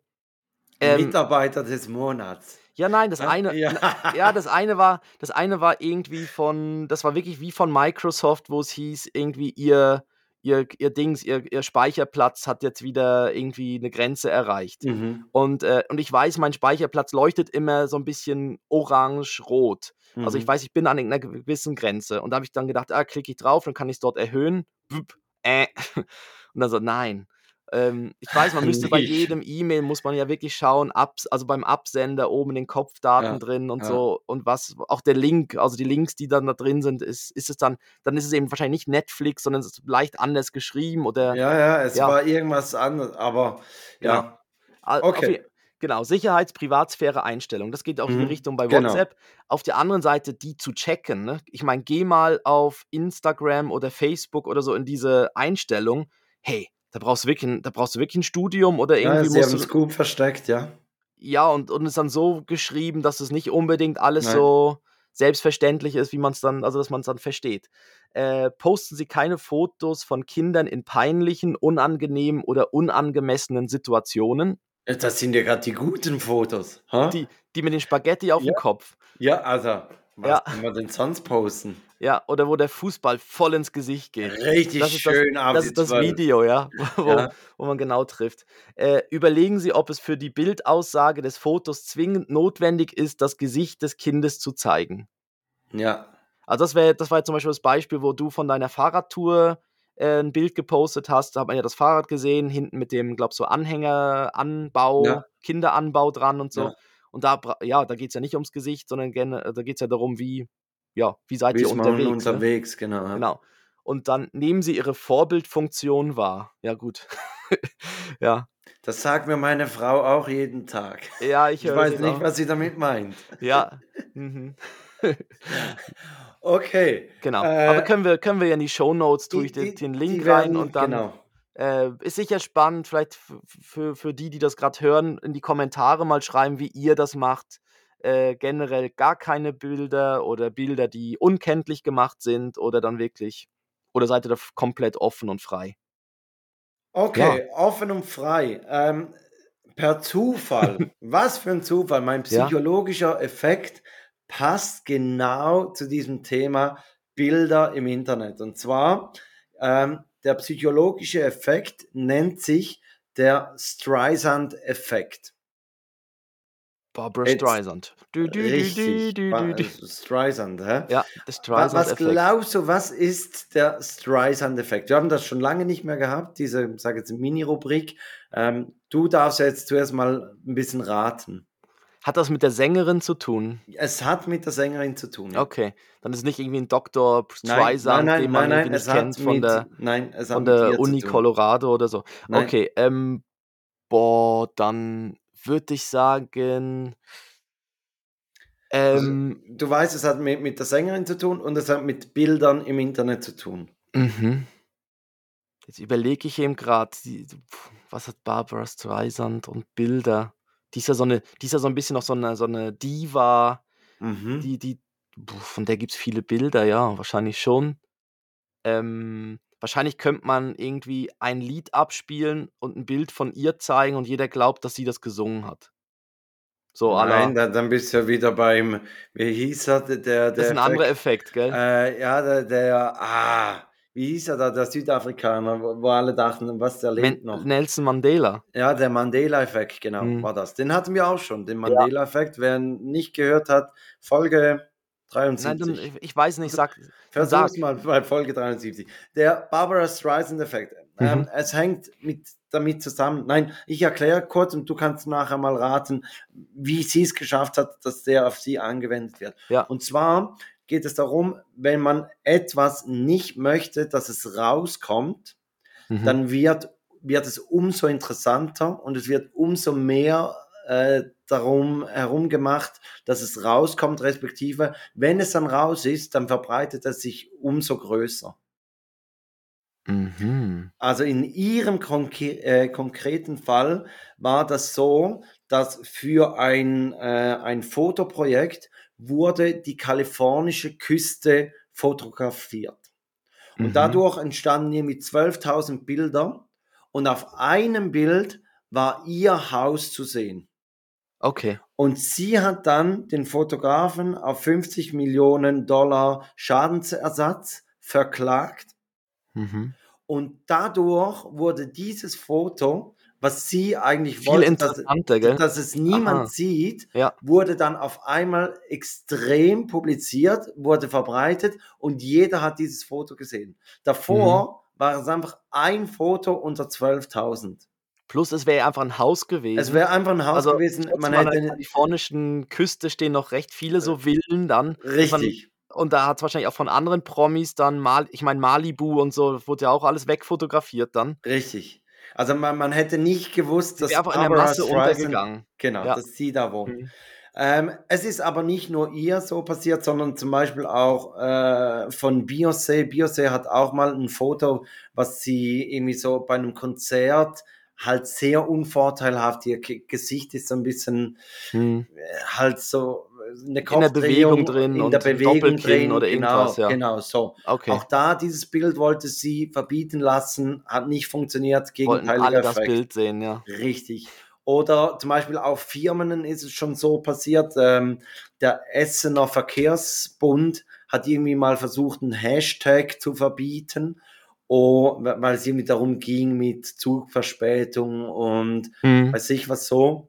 Ähm, Mitarbeiter des Monats. ja, nein, das eine, Ja. ja, das eine war, das eine war irgendwie von, das war wirklich wie von Microsoft, wo es hieß, irgendwie ihr, ihr, ihr Dings, ihr, ihr Speicherplatz hat jetzt wieder irgendwie eine Grenze erreicht. Mhm. Und, äh, und ich weiß, mein Speicherplatz leuchtet immer so ein bisschen orange-rot. Also ich Mhm. weiß, ich bin an irgendeiner gewissen Grenze. Und da habe ich dann gedacht, ah, klicke ich drauf, dann kann ich es dort erhöhen. Bup, äh. Und dann so, nein. Ähm, ich weiß, man müsste bei Nicht. jedem E-Mail muss man ja wirklich schauen, abs also beim Absender oben in den Kopfdaten Ja, drin und ja. so und was, auch der Link, also die Links, die dann da drin sind, ist, ist es dann, dann ist es eben wahrscheinlich nicht Netflix, sondern es ist leicht anders geschrieben oder Ja, ja, es Ja. war irgendwas anderes, aber ja. Al- Okay. Genau, Sicherheits-, Privatsphäre, Einstellung. Das geht auch in die Mhm, Richtung bei genau. WhatsApp. Auf der anderen Seite, die zu checken. Ne? Ich meine, geh mal auf Instagram oder Facebook oder so in diese Einstellung. Hey, Da brauchst du wirklich, ein- da brauchst du wirklich ein Studium oder Ja, irgendwie sie haben musst es du, gut versteckt, ja. ja, und, und es dann so geschrieben, dass es nicht unbedingt alles Nein. so selbstverständlich ist, wie man es dann, also dass man es dann versteht. Äh, posten Sie keine Fotos von Kindern in peinlichen, unangenehmen oder unangemessenen Situationen, Ja, Das sind ja gerade die guten Fotos. ha? die, die mit den Spaghetti auf Ja. dem Kopf. Ja, also, was Ja. kann man denn sonst posten? Ja, oder wo der Fußball voll ins Gesicht geht. Richtig Das ist das, schön das, die ist das 12. Video, ja, wo, Ja. wo man genau trifft. Äh, überlegen Sie, ob es für die Bildaussage des Fotos zwingend notwendig ist, das Gesicht des Kindes zu zeigen. Ja, Also das wäre, das war jetzt zum Beispiel das Beispiel, wo du von deiner Fahrradtour äh, ein Bild gepostet hast. Da hat man ja das Fahrrad gesehen, hinten mit dem, glaub so Anhängeranbau, Ja. Kinderanbau dran und so. Ja. Und da, ja, da geht es ja nicht ums Gesicht, sondern gerne, da geht es ja darum, wie, ja, wie seid wie ihr unterwegs. ne? unterwegs, genau. ja. Genau. Und dann nehmen sie ihre Vorbildfunktion wahr. Ja, gut. ja. Das sagt mir meine Frau auch jeden Tag. Ja, ich, Ich weiß nicht, auch. was sie damit meint. Ja. Mhm. Okay. Genau. Äh, Aber können wir, können wir ja in die Shownotes, tue die- ich den, die- den die Link rein werden- und dann Genau. äh, ist sicher spannend, vielleicht für, für die, die das gerade hören, in die Kommentare mal schreiben, wie ihr das macht. Äh, generell gar keine Bilder oder Bilder, die unkenntlich gemacht sind oder dann wirklich, oder seid ihr da komplett offen und frei? Okay, offen und frei. Ähm, per Zufall. Was für ein Zufall. Mein Ja. psychologischer Effekt passt genau zu diesem Thema Bilder im Internet. Und zwar, ähm, der psychologische Effekt nennt sich der Streisand-Effekt. Barbara Streisand. Du, du, Richtig. du, Streisand, hä? Ja, Wa- Was Streisand-Effekt. glaubst du, was ist der Streisand-Effekt? Wir haben das schon lange nicht mehr gehabt, diese, sage jetzt, Mini-Rubrik. Ähm, du darfst jetzt zuerst mal ein bisschen raten. Hat das mit der Sängerin zu tun? Es hat mit der Sängerin zu tun. ja. Okay, dann ist es nicht irgendwie ein Dr. Nein, Streisand, nein, den nein, man nein, irgendwie es nicht hat kennt von mit, der, nein, von der Uni. Colorado oder so. Nein. Okay, ähm, boah, dann würde ich sagen, Also, ähm, du weißt, es hat mit, mit der Sängerin zu tun und es hat mit Bildern im Internet zu tun. mhm. Jetzt überlege ich eben gerade, was hat Barbara Streisand und Bilder? Die ist ja so eine, die ist ja so ein bisschen noch so eine, so eine Diva, Mhm. die, die, von der gibt es viele Bilder, ja, wahrscheinlich schon. Ähm, wahrscheinlich könnte man irgendwie ein Lied abspielen und ein Bild von ihr zeigen und jeder glaubt, dass sie das gesungen hat. So, Nein, dann, dann bist du ja wieder beim, wie hieß er, der, der das ist ein anderer Effekt? Effekt, gell? Äh, ja, der, der, ah, wie hieß er da, der Südafrikaner, wo, wo alle dachten, was, der lebt noch. Nelson Mandela. Ja, der Mandela-Effekt, genau, Mhm. war das. Den hatten wir auch schon, den Mandela-Effekt. Wer nicht gehört hat, Folge 73. dann, ich, ich weiß nicht, sag. Versuch's sag. mal bei Folge 73. Der Barbara Streisand-Effekt. Ähm, Mhm. es hängt mit, damit zusammen. Nein, ich erkläre kurz und du kannst nachher mal raten, wie sie es geschafft hat, dass der auf sie angewendet wird. Ja. Und zwar geht es darum, wenn man etwas nicht möchte, dass es rauskommt, Mhm. dann wird, wird es umso interessanter und es wird umso mehr äh, darum herum gemacht, dass es rauskommt, respektive, wenn es dann raus ist, dann verbreitet es sich umso größer. Mhm. Also in Ihrem konkre äh, konkreten Fall war das so, dass für ein, äh, ein Fotoprojekt wurde die kalifornische Küste fotografiert. Und Mhm. dadurch entstanden irgendwie 12.000 Bilder und auf einem Bild war ihr Haus zu sehen. Okay. Und sie hat dann den Fotografen auf 50 Millionen Dollar Schadensersatz verklagt. Mhm. Und dadurch wurde dieses Foto, was sie eigentlich Viel wollte, dass, dass es niemand Aha. sieht, Ja. wurde dann auf einmal extrem publiziert, wurde verbreitet und jeder hat dieses Foto gesehen. Davor Mhm. war es einfach ein Foto unter 12.000. Plus, es wäre einfach ein Haus gewesen. Es wäre einfach ein Haus also, gewesen, man mal, an der hätte kalifornischen Küste stehen noch recht viele so Villen dann. richtig. Und da hat es wahrscheinlich auch von anderen Promis dann mal, ich meine Malibu und so, wurde ja auch alles wegfotografiert dann. Richtig. Also man, man hätte nicht gewusst, dass einfach in der Masse Streisand- untergegangen. Genau, Ja. dass sie da wohnt. Mhm. Ähm, es ist aber nicht nur ihr so passiert, sondern zum Beispiel auch äh, von Beyoncé. Beyoncé hat auch mal ein Foto, was sie irgendwie so bei einem Konzert halt sehr unvorteilhaft. Ihr Gesicht ist so ein bisschen Hm. äh, halt so eine In der Bewegung drin in und der Bewegung drin. oder genau, irgendwas, ja. genau so. Okay. Auch da dieses Bild wollte sie verbieten lassen, hat nicht funktioniert. Gegenteiliger alle das Effekt. Bild sehen, ja. Richtig. Oder zum Beispiel auf Firmen ist es schon so passiert, ähm, der Essener Verkehrsbund hat irgendwie mal versucht, einen Hashtag zu verbieten, oh, weil es irgendwie darum ging mit Zugverspätung und Hm. weiß ich was so.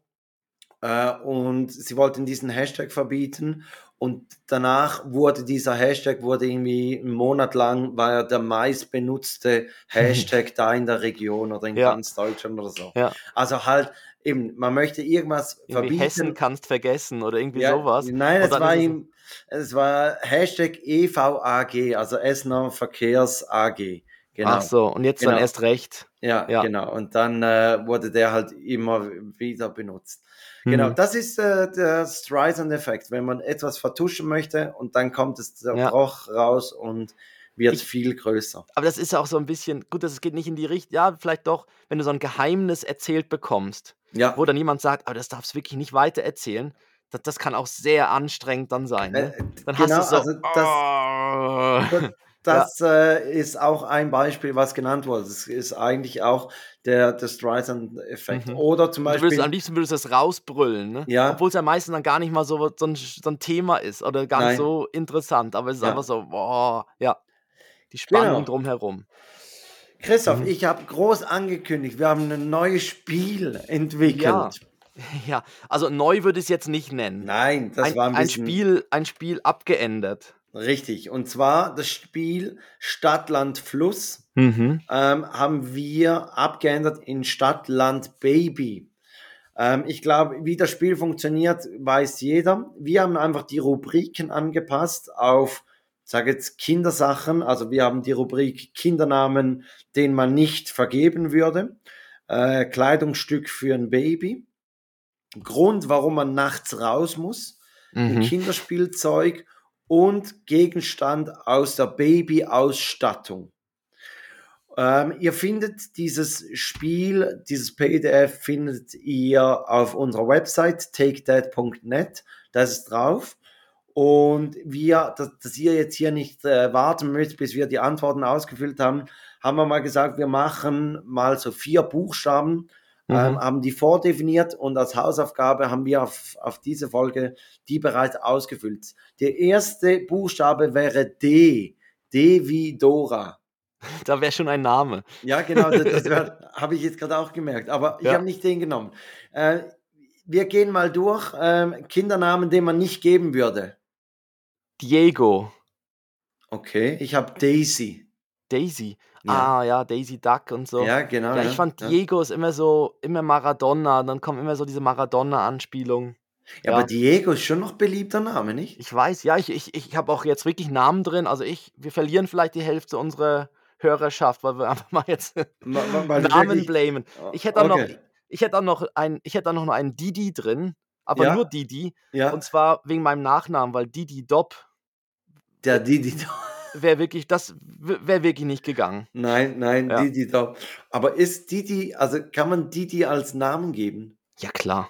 Äh, und sie wollten diesen Hashtag verbieten und danach wurde dieser Hashtag, wurde irgendwie einen Monat lang, war er der meistbenutzte Hashtag da in der Region oder in Ja. ganz Deutschland oder so. Ja. Also halt eben, man möchte irgendwas Irgendwie verbieten. Hessen kannst vergessen oder irgendwie Ja, sowas. Nein, es war, ihm, es war Hashtag EVAG, also Essener Verkehrs AG. Genau. Ach so, und jetzt dann Genau. erst recht. Ja, Ja. genau. Und dann äh, wurde der halt immer wieder benutzt. Genau, Hm. das ist äh, der Streisand-Effekt, wenn man etwas vertuschen möchte und dann kommt es der Ja. Bruch raus und wird Ich- viel größer. Aber das ist auch so ein bisschen, gut, das geht nicht in die Richtung, ja, vielleicht doch, wenn du so ein Geheimnis erzählt bekommst, Ja, wo dann jemand sagt, aber das darfst du wirklich nicht weiter erzählen, das, das kann auch sehr anstrengend dann sein. Ne? äh, Dann genau, hast du so, also das, oh. das äh, ist auch ein Beispiel, was genannt wurde. Das ist eigentlich auch der, der Streisand-Effekt. Mhm. Oder zum Du würdest, Beispiel, am liebsten würdest du das rausbrüllen, ne? Ja. Obwohl es ja meistens dann gar nicht mal so, so, ein, so ein Thema ist oder gar Nein. nicht so interessant, aber es ist Ja. einfach so, boah, ja, die Spannung Genau. drumherum. Christoph, Mhm. ich habe groß angekündigt, wir haben ein neues Spiel entwickelt. Ja. Ja, also neu würde ich es jetzt nicht nennen. Nein, das ein, war ein ein, bisschen Spiel, ein Spiel abgeändert. Richtig. Und zwar das Spiel Stadt, Land, Fluss. Mhm. ähm, haben wir abgeändert in Stadt, Land, Baby. Ähm, ich glaube, wie das Spiel funktioniert, weiß jeder. Wir haben einfach die Rubriken angepasst auf, sage jetzt Kindersachen. Also wir haben die Rubrik Kindernamen, den man nicht vergeben würde. Äh, Kleidungsstück für ein Baby. Grund, warum man nachts raus muss. Mhm. Kinderspielzeug und Gegenstand aus der Babyausstattung. Ähm, ihr findet dieses Spiel, dieses PDF findet ihr auf unserer Website takedad.net. Da ist drauf. Und wir, dass, dass ihr jetzt hier nicht äh, warten müsst, bis wir die Antworten ausgefüllt haben, haben wir mal gesagt, wir machen mal so vier Buchstaben, ähm, Mhm. haben die vordefiniert und als Hausaufgabe haben wir auf, auf diese Folge die bereits ausgefüllt. Der erste Buchstabe wäre D. D wie Dora. Da wäre schon ein Name. Ja, genau, das, das habe ich jetzt gerade auch gemerkt, aber ich Ja. habe nicht den genommen. Äh, wir gehen mal durch. Ähm, Kindernamen, den man nicht geben würde. Diego. Okay, ich habe Daisy. Daisy. Ja. Ah ja, Daisy Duck und so. Ja, genau. Ja, ich fand ja. Diego ist immer so, immer Maradona, dann kommen immer so diese Maradona-Anspielungen. Ja, aber Diego ist schon noch beliebter Name, nicht? Ich weiß, ja, ich, ich, ich habe auch jetzt wirklich Namen drin. Also ich, wir verlieren vielleicht die Hälfte unserer Hörerschaft, weil wir einfach mal jetzt weil du Namen wirklich- blamen. Ich hätte auch noch, Okay. ich hätte auch noch ein, ich hätte auch noch einen Didi drin, aber nur Didi. Ja, Und zwar wegen meinem Nachnamen, weil Didi Dopp der Didi. Wäre wirklich, das wäre wirklich nicht gegangen. Nein, nein, Ja. Didi da. Aber ist Didi, also kann man Didi als Namen geben? Ja, klar.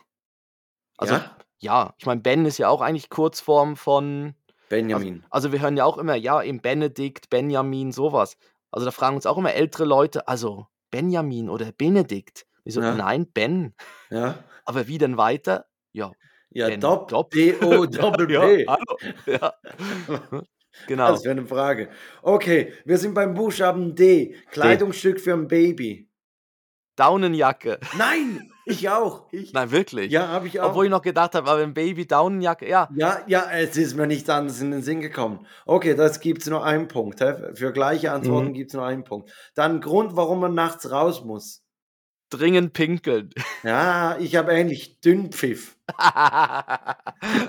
Also, ja, ja? ich meine, Ben ist ja auch eigentlich Kurzform von, Benjamin. also wir hören ja auch immer, ja, eben Benedikt, Benjamin, sowas. Also da fragen uns auch immer ältere Leute, also Benjamin oder Benedikt. Ich so, Ja. nein, Ben. ja. Aber wie denn weiter? Ja, Ja, Dopp, Dopp. D-O, Doppel B. Ja. Ja. genau. Das wäre eine Frage. Okay, wir sind beim Buchstaben D. Kleidungsstück für ein Baby. Daunenjacke. Nein, ich auch. Ich, Nein, wirklich. ja, habe ich auch. Obwohl ich noch gedacht habe, aber ein Baby Daunenjacke, ja. ja, ja, es ist mir nicht anders in den Sinn gekommen. Okay, das gibt es nur einen Punkt. Hä? Für gleiche Antworten Mhm. gibt es nur einen Punkt. Dann Grund, warum man nachts raus muss. Dringend pinkeln. Ja, ich habe ähnlich. Dünnpfiff.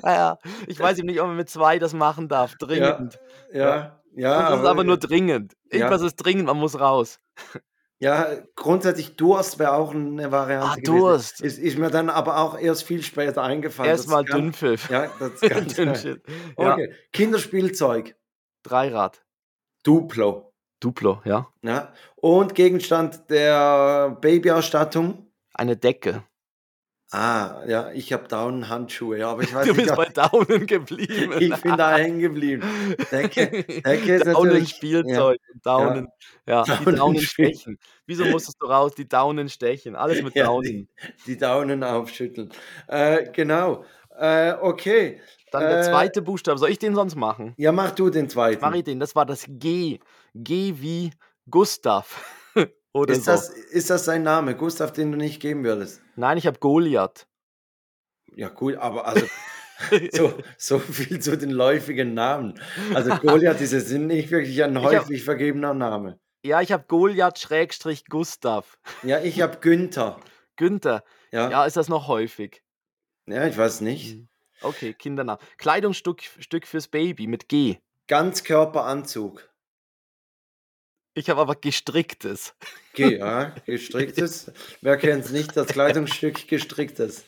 ja, ich weiß eben nicht, ob man mit zwei das machen darf. Dringend. Ja, ja. Und das ist aber nur dringend. Ja. Irgendwas ist dringend, man muss raus. Ja, grundsätzlich Durst wäre auch eine Variante Ah, gewesen. Durst. Ist, ist mir dann aber auch erst viel später eingefallen. Erstmal Dünnpfiff. Ja, das ist ganz geil. Dünnschild. Ja, Okay, Kinderspielzeug, Dreirad. Duplo. Duplo, ja. Ja. Und Gegenstand der Babyausstattung. Eine Decke. Ah, ja, ich habe Daunenhandschuhe, ja, aber ich weiß Du nicht, bist ob- bei Daunen geblieben. ich bin da hängen geblieben. Decke, Decke ist Daunen natürlich- Spielzeug, Daunen, ja, die Daunen Daunen Spiel- stechen. Wieso musstest du raus? Die Daunen stechen. Alles mit Ja, Daunen. die Daunen aufschütteln. Äh, genau. Äh, okay. Dann der äh, zweite Buchstabe. Soll ich den sonst machen? Ja, mach du den zweiten. Mach ich den. Das war das G. G wie Gustav. Oder ist, so. das, ist das sein Name? Gustav, den du nicht geben würdest? Nein, ich habe Goliath. Ja, cool, aber also so, so viel zu den läufigen Namen. Also Goliath ist jetzt nicht wirklich ein hab- häufig vergebener Name. Ja, ich habe Goliath Schrägstrich Gustav. Ja, ich habe Günther. Günther. Ja, ja. Ja, ist das noch häufig? ich weiß nicht. Okay, Kindernamen. Kleidungsstück Stück fürs Baby mit G. Ganzkörperanzug. Ich habe aber gestricktes. G, ja, gestricktes. Wer kennt es nicht, das Kleidungsstück gestricktes.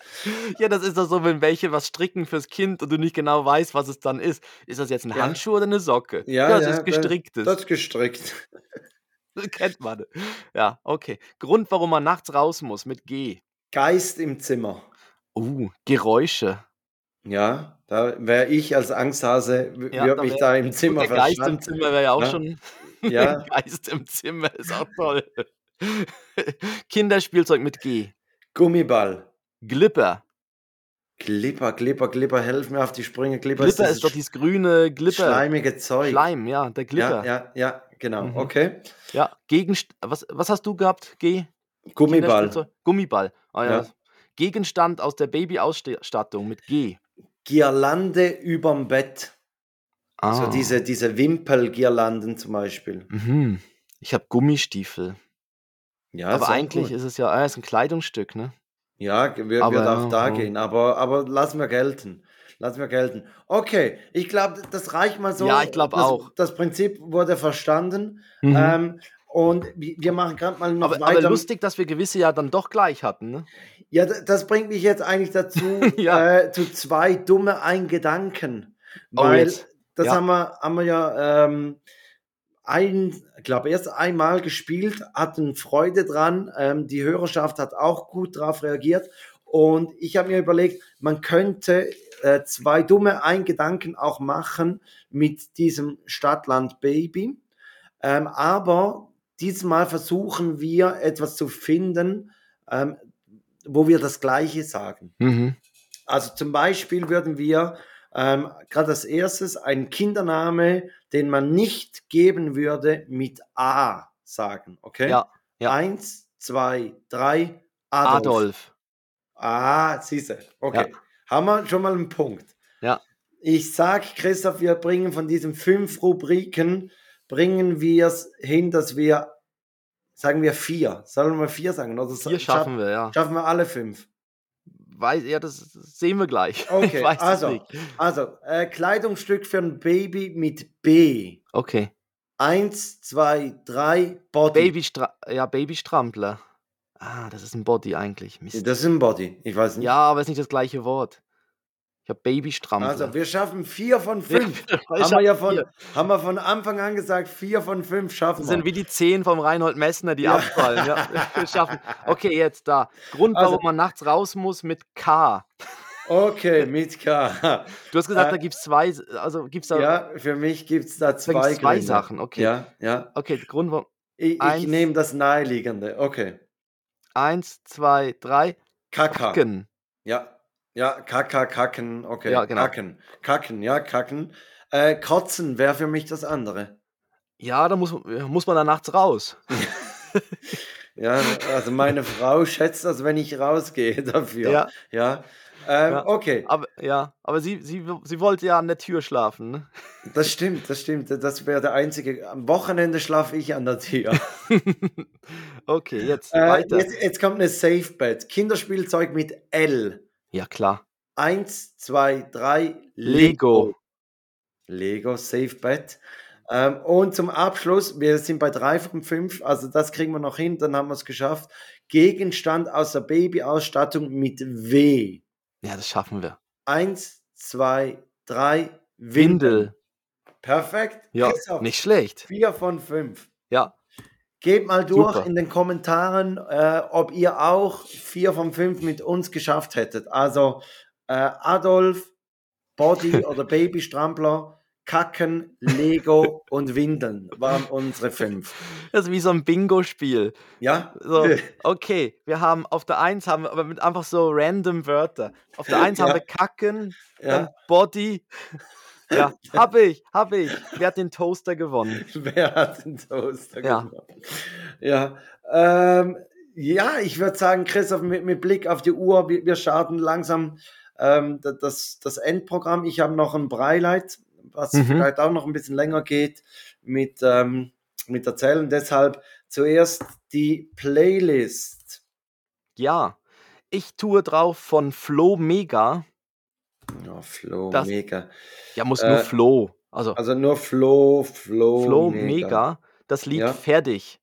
Ja, das ist doch so, wenn welche was stricken fürs Kind und du nicht genau weißt, was es dann ist. Ist das jetzt ein Ja. Handschuh oder eine Socke? Ja, das ja, ist gestricktes. Das ist gestrickt. Das kennt man. Ja, okay. Grund, warum man nachts raus muss mit G. Geist im Zimmer. Uh, Geräusche. Ja, da wäre ich als Angsthase, Ja, würde mich da im Zimmer der Geist im. Zimmer wäre ja auch Ja. schon. Ja. Geist im Zimmer ist auch toll. Kinderspielzeug mit G. Gummiball. Glipper. Glipper, Glipper, Glipper, helf mir auf die Sprünge. Glipper, Glipper dieses ist doch dieses grüne Glipper. schleimige Zeug. Schleim, ja, der Glipper. Ja, ja, ja, genau. Mhm. Okay. Ja, Gegenst was, was hast du gehabt? G? Gummiball. Gummiball. Ah, ja. Ja. Gegenstand aus der Babyausstattung mit G. Girlande überm Bett. Ah. So diese, diese Wimpelgirlanden zum Beispiel. Mhm. Ich habe Gummistiefel. Ja, Aber ist eigentlich gut. ist es ja ah, ist ein Kleidungsstück, ne? Ja, wird, Aber wird auch da ja. gehen. Aber, aber lassen wir gelten. Lassen wir gelten. Okay, ich glaube, das reicht mal so. Ja, ich glaub das, auch. Das Prinzip wurde verstanden. Mhm. Ähm, und wir wir machen gerade mal noch aber, weiter. aber lustig, dass wir gewisse ja dann doch gleich hatten, ne? Ja, das bringt mich jetzt eigentlich dazu, Ja. äh, zu zwei dumme Eingedanken. Oh, Weil jetzt. das Ja. haben, wir, haben wir ja ähm, ein, ich glaube, erst einmal gespielt, hatten Freude dran. Ähm, die Hörerschaft hat auch gut darauf reagiert. Und ich habe mir überlegt, man könnte äh, zwei dumme Eingedanken auch machen mit diesem Stadtland-Baby. Ähm, aber diesmal versuchen wir etwas zu finden, ähm, wo wir das Gleiche sagen. Mhm. Also zum Beispiel würden wir ähm, gerade als erstes einen Kindername, den man nicht geben würde, mit A sagen. Okay? Ja, ja. Eins, zwei, drei, Adolf. Adolf. Ah, siehste. Okay. Ja. Haben wir schon mal einen Punkt. Ja. Ich sag, Christoph, wir bringen von diesen fünf Rubriken, bringen wir es hin, dass wir, sagen wir vier. Sollen wir vier sagen? Oder Hier schaffen wir, ja. Schaffen wir alle fünf. Weiß, ja, das sehen wir gleich. Okay, also, also äh, Kleidungsstück für ein Baby mit B. Okay. Eins, zwei, drei, Body. Babystra ja, Babystrampler. Ah, das ist ein Body eigentlich. Mist. Das ist ein Body. Ich weiß nicht. Ja, aber es ist nicht das gleiche Wort. Ich habe Babystrampler. Also, wir schaffen vier von fünf. Wir haben, wir ja von, haben wir von Anfang an gesagt, vier von fünf schaffen Das wir. sind wie die zehn vom Reinhold Messner, die Ja. abfallen. Ja, wir schaffen. Okay, jetzt da. Grund, Also- warum man nachts raus muss mit K. Okay, mit K. Du hast gesagt, Äh, da gibt es zwei, also gibt es da, Ja, für mich gibt es da da zwei, gibt's zwei. Sachen. Okay. Ja, ja. Okay, Grund, warum. Ich, ich nehme das Naheliegende. Okay. Eins, zwei, drei. Kacken. Ja, ja, Kaka, Kacken. Okay, Ja, genau. Kacken. Kacken, ja, Kacken. Äh, Kotzen wäre für mich das andere. Ja, da muss, muss man da nachts raus. Ja, also meine Frau schätzt das, wenn ich rausgehe dafür. Ja. Ja. Ähm, Ja. Okay, Aber ja, aber sie, sie, sie wollte ja an der Tür schlafen. Ne? das stimmt, das stimmt. Das wäre der einzige. Am Wochenende schlafe ich an der Tür. okay, jetzt äh, weiter. jetzt, jetzt kommt eine Safe Bet. Kinderspielzeug mit L. Ja, klar. Eins, zwei, drei. Lego. Lego Safe Bet. Ähm, und zum Abschluss, wir sind bei drei von fünf, also das kriegen wir noch hin, dann haben wir es geschafft. Gegenstand aus der Babyausstattung mit W. Ja, das schaffen wir. Eins, zwei, drei, Windel. Windel. Perfekt. Ja, Christoph, nicht schlecht. Vier von fünf. Ja, Gebt mal durch Super. in den Kommentaren, äh, ob ihr auch vier von fünf mit uns geschafft hättet. Also äh, Adolf, Body oder Babystrampler, Kacken, Lego und Windeln waren unsere fünf. das ist wie so ein Bingo-Spiel. Ja? So, okay, wir haben auf der 1 haben wir aber mit einfach so random Wörter. Auf der 1 haben Ja. wir Kacken, dann ja. Body. Ja, hab ich, hab ich. Wer hat den Toaster gewonnen? Wer hat den Toaster Ja. gemacht? Ja. Ähm, ja, ich würde sagen, Christoph, mit, mit Blick auf die Uhr, wir, wir starten langsam ähm, da- das, das Endprogramm. Ich habe noch ein Breileit, was Mhm. vielleicht auch noch ein bisschen länger geht mit, ähm, mit Erzählen. Deshalb zuerst die Playlist. Ja, ich tue drauf von Flo Mega. Ja, Flo, Das- mega. Ja, muss Äh, nur Flo. Also Also nur Flo, Flo, Flo Mega. Das Lied Ja. Fertig.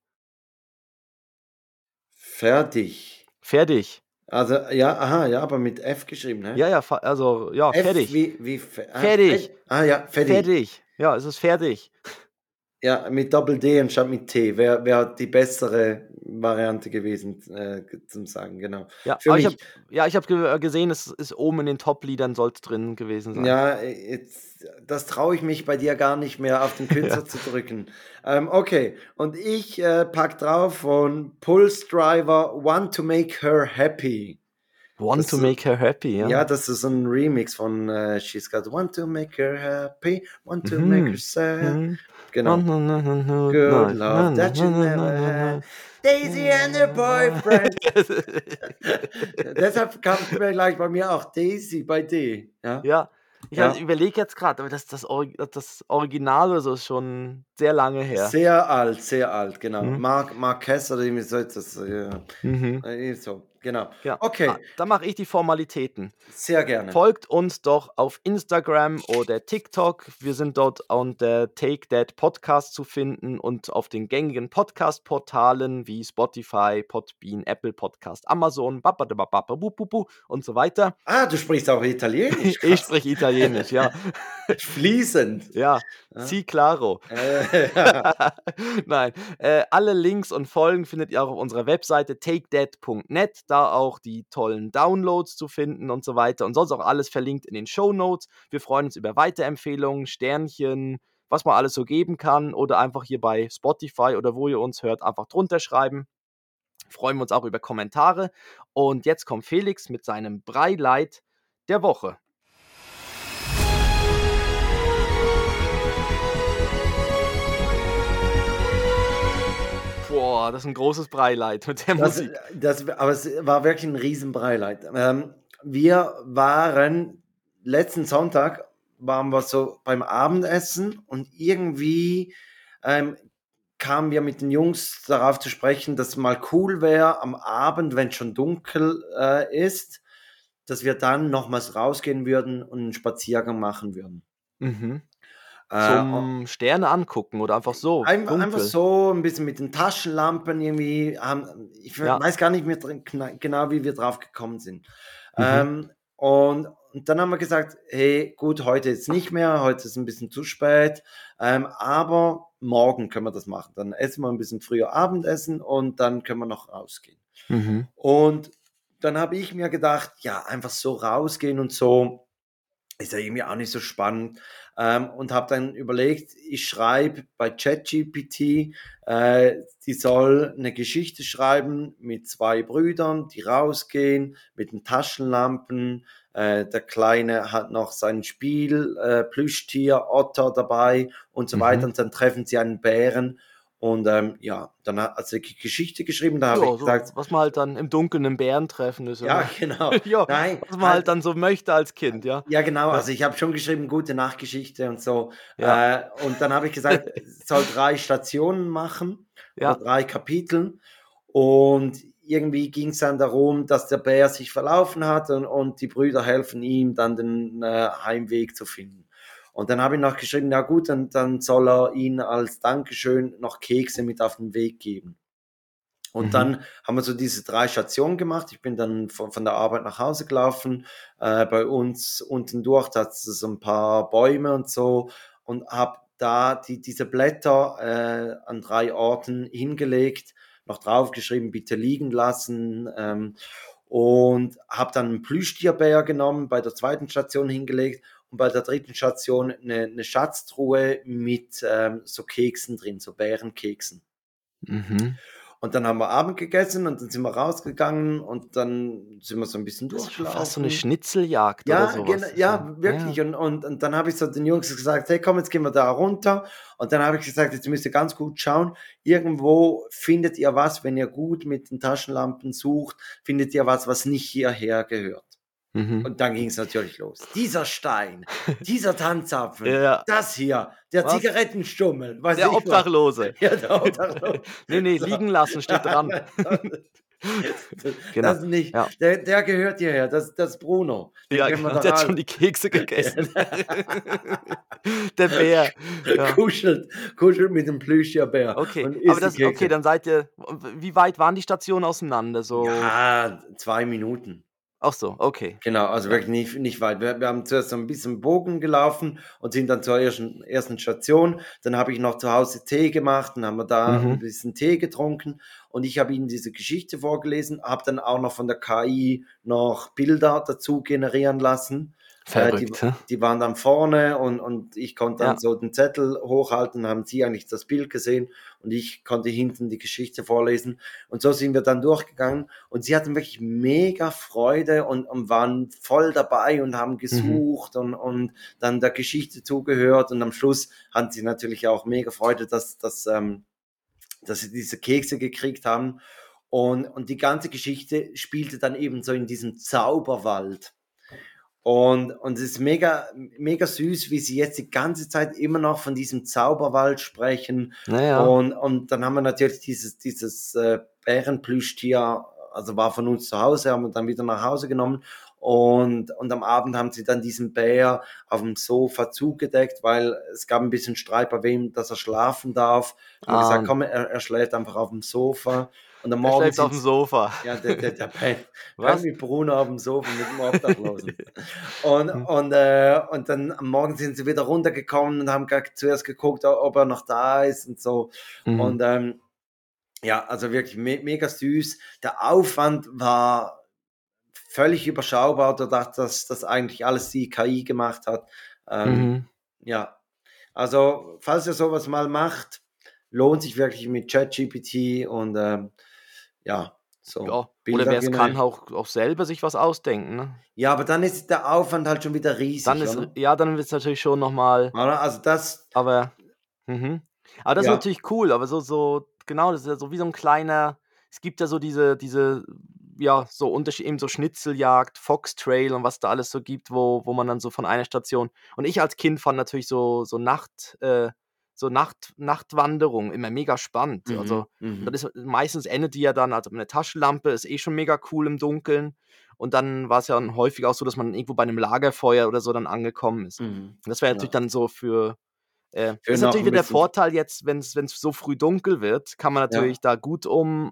Fertig. Fertig. Also, ja, aha, ja, aber mit F geschrieben, ne? Ja, ja, also, ja, F fertig. Wie, wie, ah, Fertig. fe- Ah, ja, fertig. Fertig. Ja, es ist fertig. Ja, mit Doppel D anstatt mit T wäre wär die bessere Variante gewesen, äh, zum Sagen, genau. Ja, Für aber ich mich. hab, ja, ich habe ge gesehen, es ist oben in den Top-Liedern soll es drin gewesen sein. Ja, jetzt, das traue ich mich bei dir gar nicht mehr auf den Künstler zu drücken. Ähm, okay, und ich äh, pack drauf von Pulse Driver Want to Make Her Happy. Want Das to make her happy, ja. Ja, das ist ein Remix von äh, She's Got Want to Make Her Happy, Want to Mhm. Make Her Sad. Mhm. Genau. Na, na, na, na, Good love that you never had. Daisy and her boyfriend. Deshalb kam gleich bei mir auch Daisy bei D. Ja, ja, ich Ja. überlege jetzt gerade, aber das, das, das Original oder so ist schon sehr lange her. sehr alt, sehr alt, genau. Mhm. Mark, Marquez oder irgendwie so etwas. Ja, Mhm. so, genau. Ja. Okay, Ah, dann mache ich die Formalitäten. sehr gerne. Folgt uns doch auf Instagram oder TikTok. Wir sind dort unter Take That Podcast zu finden und auf den gängigen Podcast-Portalen wie Spotify, Podbean, Apple Podcast, Amazon, und so weiter. Ah, du sprichst auch Italienisch. Ich spreche Italienisch, ja. Fließend. Ja, Ja. si claro. Äh, ja. Nein, äh, alle Links und Folgen findet ihr auch auf unserer Webseite takedat.net, da auch die tollen Downloads zu finden und so weiter. Und sonst auch alles verlinkt in den Show Notes. Wir freuen uns über Weiterempfehlungen, Sternchen, was man alles so geben kann oder einfach hier bei Spotify oder wo ihr uns hört, einfach drunter schreiben. Freuen wir uns auch über Kommentare. Und jetzt kommt Felix mit seinem Breileit der Woche. Boah, das ist ein großes Breileit mit der Das, Musik. das, aber es war wirklich ein Riesenbreileid. Ähm, wir waren letzten Sonntag waren wir so beim Abendessen und irgendwie ähm, kamen wir mit den Jungs darauf zu sprechen, dass es mal cool wäre am Abend, wenn es schon dunkel äh, ist, dass wir dann nochmals rausgehen würden und einen Spaziergang machen würden. Mhm. Äh, Zum Sterne angucken oder einfach so. Einfach, dunkel. einfach so ein bisschen mit den Taschenlampen irgendwie. Haben, ich Ja. weiß gar nicht mehr genau, wie wir drauf gekommen sind. Mhm. Ähm, und, und dann haben wir gesagt, hey, gut, heute jetzt nicht mehr, heute ist ein bisschen zu spät, ähm, aber morgen können wir das machen. Dann essen wir ein bisschen früher Abendessen und dann können wir noch rausgehen. Mhm. Und dann habe ich mir gedacht, ja, einfach so rausgehen und so ist ja irgendwie auch nicht so spannend. Ähm, und habe dann überlegt, ich schreibe bei ChatGPT, äh, die soll eine Geschichte schreiben mit zwei Brüdern, die rausgehen mit den Taschenlampen. Äh, der Kleine hat noch sein Spiel, äh, Plüschtier, Otter dabei und so Mhm. weiter. Und dann treffen sie einen Bären. Und ähm, ja, dann hat sie die Geschichte geschrieben. Da habe Ja, ich so, gesagt, was man halt dann im Dunkeln einen Bären treffen ist. ja, oder? genau. ja, Nein, was man halt dann so möchte als Kind, ja. ja, genau. Also ich habe schon geschrieben, gute Nachtgeschichte und so. Ja. Äh, und dann habe ich gesagt, es soll drei Stationen machen Ja. oder drei Kapiteln. Und irgendwie ging es dann darum, dass der Bär sich verlaufen hat und, und die Brüder helfen ihm, dann den äh, Heimweg zu finden. Und dann habe ich noch geschrieben, na gut, dann, dann soll er ihnen als Dankeschön noch Kekse mit auf den Weg geben. Und Mhm. dann haben wir so diese drei Stationen gemacht. Ich bin dann von, von der Arbeit nach Hause gelaufen. Äh, bei uns unten durch, da hat es so ein paar Bäume und so. Und habe da die, diese Blätter äh, an drei Orten hingelegt, noch draufgeschrieben, bitte liegen lassen. Ähm, und habe dann einen Plüschtierbär genommen, bei der zweiten Station hingelegt und bei der dritten Station eine, eine Schatztruhe mit ähm, so Keksen drin, so Bärenkeksen. Mhm. Und dann haben wir Abend gegessen und dann sind wir rausgegangen und dann sind wir so ein bisschen Das ist schon durchgelaufen. fast so eine Schnitzeljagd ja, oder sowas. ja, wirklich. Ja. Und, und, und dann habe ich so den Jungs gesagt, hey, komm, jetzt gehen wir da runter. Und dann habe ich gesagt, jetzt müsst ihr ganz gut schauen. Irgendwo findet ihr was, wenn ihr gut mit den Taschenlampen sucht, findet ihr was, was nicht hierher gehört. Mhm. Und dann ging es natürlich los. Dieser Stein, dieser Tanzapfel, Ja. das hier, der Was? Zigarettenstummel, weiß Der. Obdachlose. Ja, der Obdachlose. Nee, nee, So. liegen lassen steht dran. Genau. Das nicht. Ja. Der, der gehört hierher, das, das ist Bruno. Den Ja, genau, der hat schon die Kekse gegessen. der Bär. Ja. kuschelt, kuschelt mit dem Plüschierbär. Okay, und isst aber die das, Kekse. okay, dann seid ihr. Wie weit waren die Stationen auseinander? So. Ja, zwei Minuten. Ach so, okay. Genau, also wirklich nicht, nicht weit. Wir, wir haben zuerst so ein bisschen Bogen gelaufen und sind dann zur ersten, ersten Station. Dann habe ich noch zu Hause Tee gemacht und haben wir da Mhm. ein bisschen Tee getrunken. Und ich habe ihnen diese Geschichte vorgelesen, habe dann auch noch von der KI noch Bilder dazu generieren lassen. Äh, die, Verrückt, hä? die waren dann vorne und, und ich konnte dann Ja. so den Zettel hochhalten, haben sie eigentlich das Bild gesehen und ich konnte hinten die Geschichte vorlesen. Und so sind wir dann durchgegangen und sie hatten wirklich mega Freude und, und waren voll dabei und haben gesucht und, und dann der Geschichte zugehört und am Schluss hatten sie natürlich auch mega Freude, dass, dass, ähm, dass sie diese Kekse gekriegt haben. Und, und die ganze Geschichte spielte dann eben so in diesem Zauberwald. Und, und es ist mega, mega süß, wie sie jetzt die ganze Zeit immer noch von diesem Zauberwald sprechen. Naja. Und, und dann haben wir natürlich dieses, dieses äh, Bärenplüschtier, also war von uns zu Hause, haben wir dann wieder nach Hause genommen. Und, und am Abend haben sie dann diesen Bär auf dem Sofa zugedeckt, weil es gab ein bisschen Streit bei wem, dass er schlafen darf. Wir Ah. gesagt, komm, er, er schläft einfach auf dem Sofa. Und am Morgen auf dem Sofa. ja, der, der, der. Was? Mit Bruno auf dem Sofa mit dem Obdachlosen. und, Hm. und, äh, und dann am Morgen sind sie wieder runtergekommen und haben zuerst geguckt, ob er noch da ist und so. Mhm. Und ähm, ja, also wirklich me mega süß. Der Aufwand war völlig überschaubar, dadurch, dass das eigentlich alles die KI gemacht hat. Ähm, Mhm. Ja, also falls ihr sowas mal macht, lohnt sich wirklich mit ChatGPT und ähm, ja, so. Ja. Oder wer es kann, auch, auch selber sich was ausdenken. Ne? Ja, aber dann ist der Aufwand halt schon wieder riesig. Dann ist, oder? ja, dann wird es natürlich schon nochmal. Also das, Aber, mhm. aber das Ja. ist natürlich cool, aber so, so, genau, das ist ja so wie so ein kleiner, es gibt ja so diese, diese, ja, so Unterschied, eben so Schnitzeljagd, Foxtrail und was da alles so gibt, wo, wo man dann so von einer Station, und ich als Kind fand natürlich so, so Nacht, äh, so Nacht, Nachtwanderung immer mega spannend. Mhm, Also, mhm. dann ist, meistens endet die ja dann, also eine Taschenlampe ist eh schon mega cool im Dunkeln. Und dann war es ja dann häufig auch so, dass man irgendwo bei einem Lagerfeuer oder so dann angekommen ist. Mhm. Das wäre natürlich Ja. dann so für. Äh, das ist noch natürlich wieder der Vorteil jetzt, wenn es so früh dunkel wird, kann man natürlich da gut um,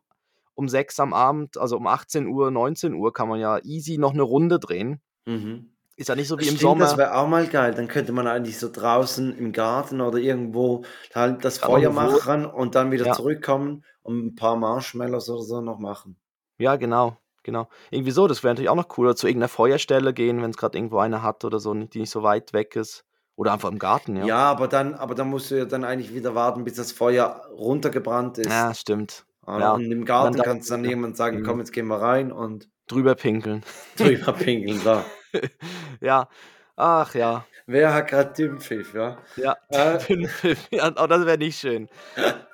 um 6 am Abend, also um 18 Uhr, 19 Uhr, kann man ja easy noch eine Runde drehen. Mhm. Ist ja nicht so wie Stimmt, im Sommer. Das wäre auch mal geil. Dann könnte man eigentlich so draußen im Garten oder irgendwo halt das Kann Feuer machen und dann wieder Ja. zurückkommen und ein paar Marshmallows oder so noch machen. Ja, genau, genau. Irgendwie so, das wäre natürlich auch noch cool. Oder zu irgendeiner Feuerstelle gehen, wenn es gerade irgendwo eine hat oder so, die nicht so weit weg ist. Oder einfach im Garten, Ja, ja. aber dann, aber dann musst du ja dann eigentlich wieder warten, bis das Feuer runtergebrannt ist. Ja, stimmt. Oder? ja. Und im Garten dann- kannst du dann jemand sagen, Mhm. komm, jetzt gehen wir rein und Drüber pinkeln. drüber pinkeln. Da. ja. Ach ja. Wer hat gerade Dümpfiff, ja? Ja. Äh. ja oh, das wäre nicht schön.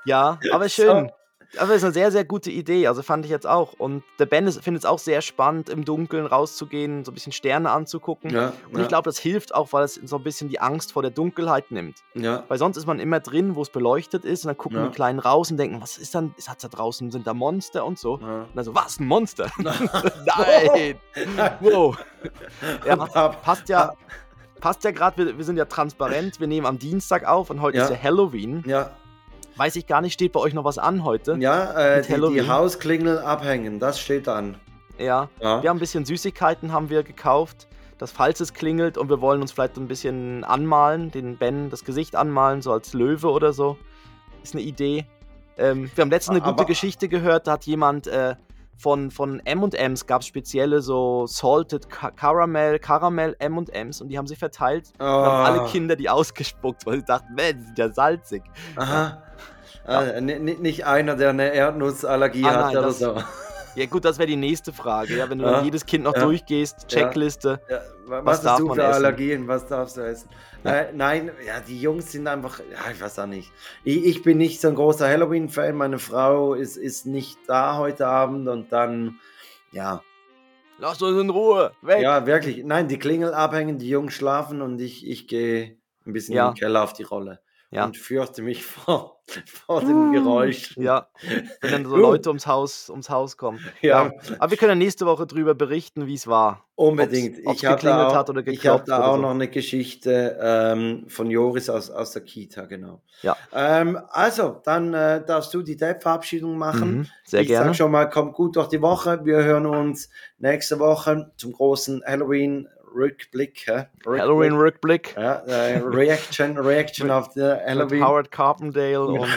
Ja, aber schön. Aber es ist eine sehr, sehr gute Idee. Also fand ich jetzt auch. Und der Ben findet es auch sehr spannend, im Dunkeln rauszugehen, so ein bisschen Sterne anzugucken. Ja, Und ich glaube, das hilft auch, weil es so ein bisschen die Angst vor der Dunkelheit nimmt. ja. Weil sonst ist man immer drin, wo es beleuchtet ist, und dann gucken Ja. die Kleinen raus und denken, was ist dann, ist da draußen, sind da Monster und so. ja. Und dann so, was, ein Monster? Nein! wow! Ja, passt ja, passt ja gerade, wir, wir sind ja transparent, wir nehmen am Dienstag auf und heute Ja. ist ja Halloween. Ja, Weiß ich gar nicht, steht bei euch noch was an heute? ja äh, die, die. Hausklingel abhängen, das steht an. Ja. Ja. Wir haben ein bisschen Süßigkeiten haben wir gekauft, dass falls es klingelt und wir wollen uns vielleicht ein bisschen anmalen, den Ben das Gesicht anmalen, so als Löwe oder so. Ist eine Idee. Ähm, wir haben letztens eine gute Aber- Geschichte gehört, da hat jemand äh, von, von M&M's gab es spezielle so Salted Ca- Caramel, Caramel M&M's und die haben sie verteilt. Da haben alle Ah. Kinder die ausgespuckt, weil sie dachten, man, die sind ja salzig. Aha. Äh, ni- ni- nicht einer, der eine Erdnussallergie Ah, hat nein, oder das- so. Ja gut, das wäre die nächste Frage. Ja, wenn du Ja. jedes Kind noch Ja. durchgehst, Ja. Checkliste. Ja, wa- Was was, darf du für essen? Allergien? Was darfst du essen? Äh, nein, ja, die Jungs sind einfach, ja, ich weiß auch nicht. Ich, ich bin nicht so ein großer Halloween-Fan. Meine Frau ist, ist nicht da heute Abend und dann, ja, Lass uns in Ruhe, weg. ja, wirklich. Nein, die Klingel abhängen, die Jungs schlafen und ich, ich gehe ein bisschen Ja. im Keller auf die Rolle Ja. und fürchte mich vor, vor dem Geräusch. Ja, wenn dann so. Leute ums Haus, ums Haus kommen. Ja. Aber wir können ja nächste Woche drüber berichten, wie es war. Unbedingt. Ob's- ob's ich habe da, geklingelt auch, hat oder ich hab geklopft da auch so. noch eine Geschichte ähm, von Joris aus, aus der Kita, genau. Ja. Ähm, also, dann äh, darfst du die Depp-Verabschiedung machen. Mhm, sehr ich gerne. sag schon mal, kommt gut durch die Woche. Wir hören uns nächste Woche zum großen Halloween-Rückblick. hä? Rückblick. Halloween-Rückblick Ja, äh, Reaction, Reaction auf die mit Halloween. Howard Carpendale und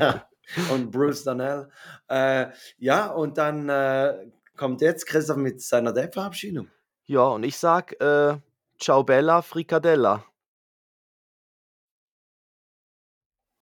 ja. und Bruce Danell. Äh, ja, und dann äh, kommt jetzt Christoph mit seiner Depp-Verabschiedung. ja, und ich sag, äh, Ciao Bella Fricadella.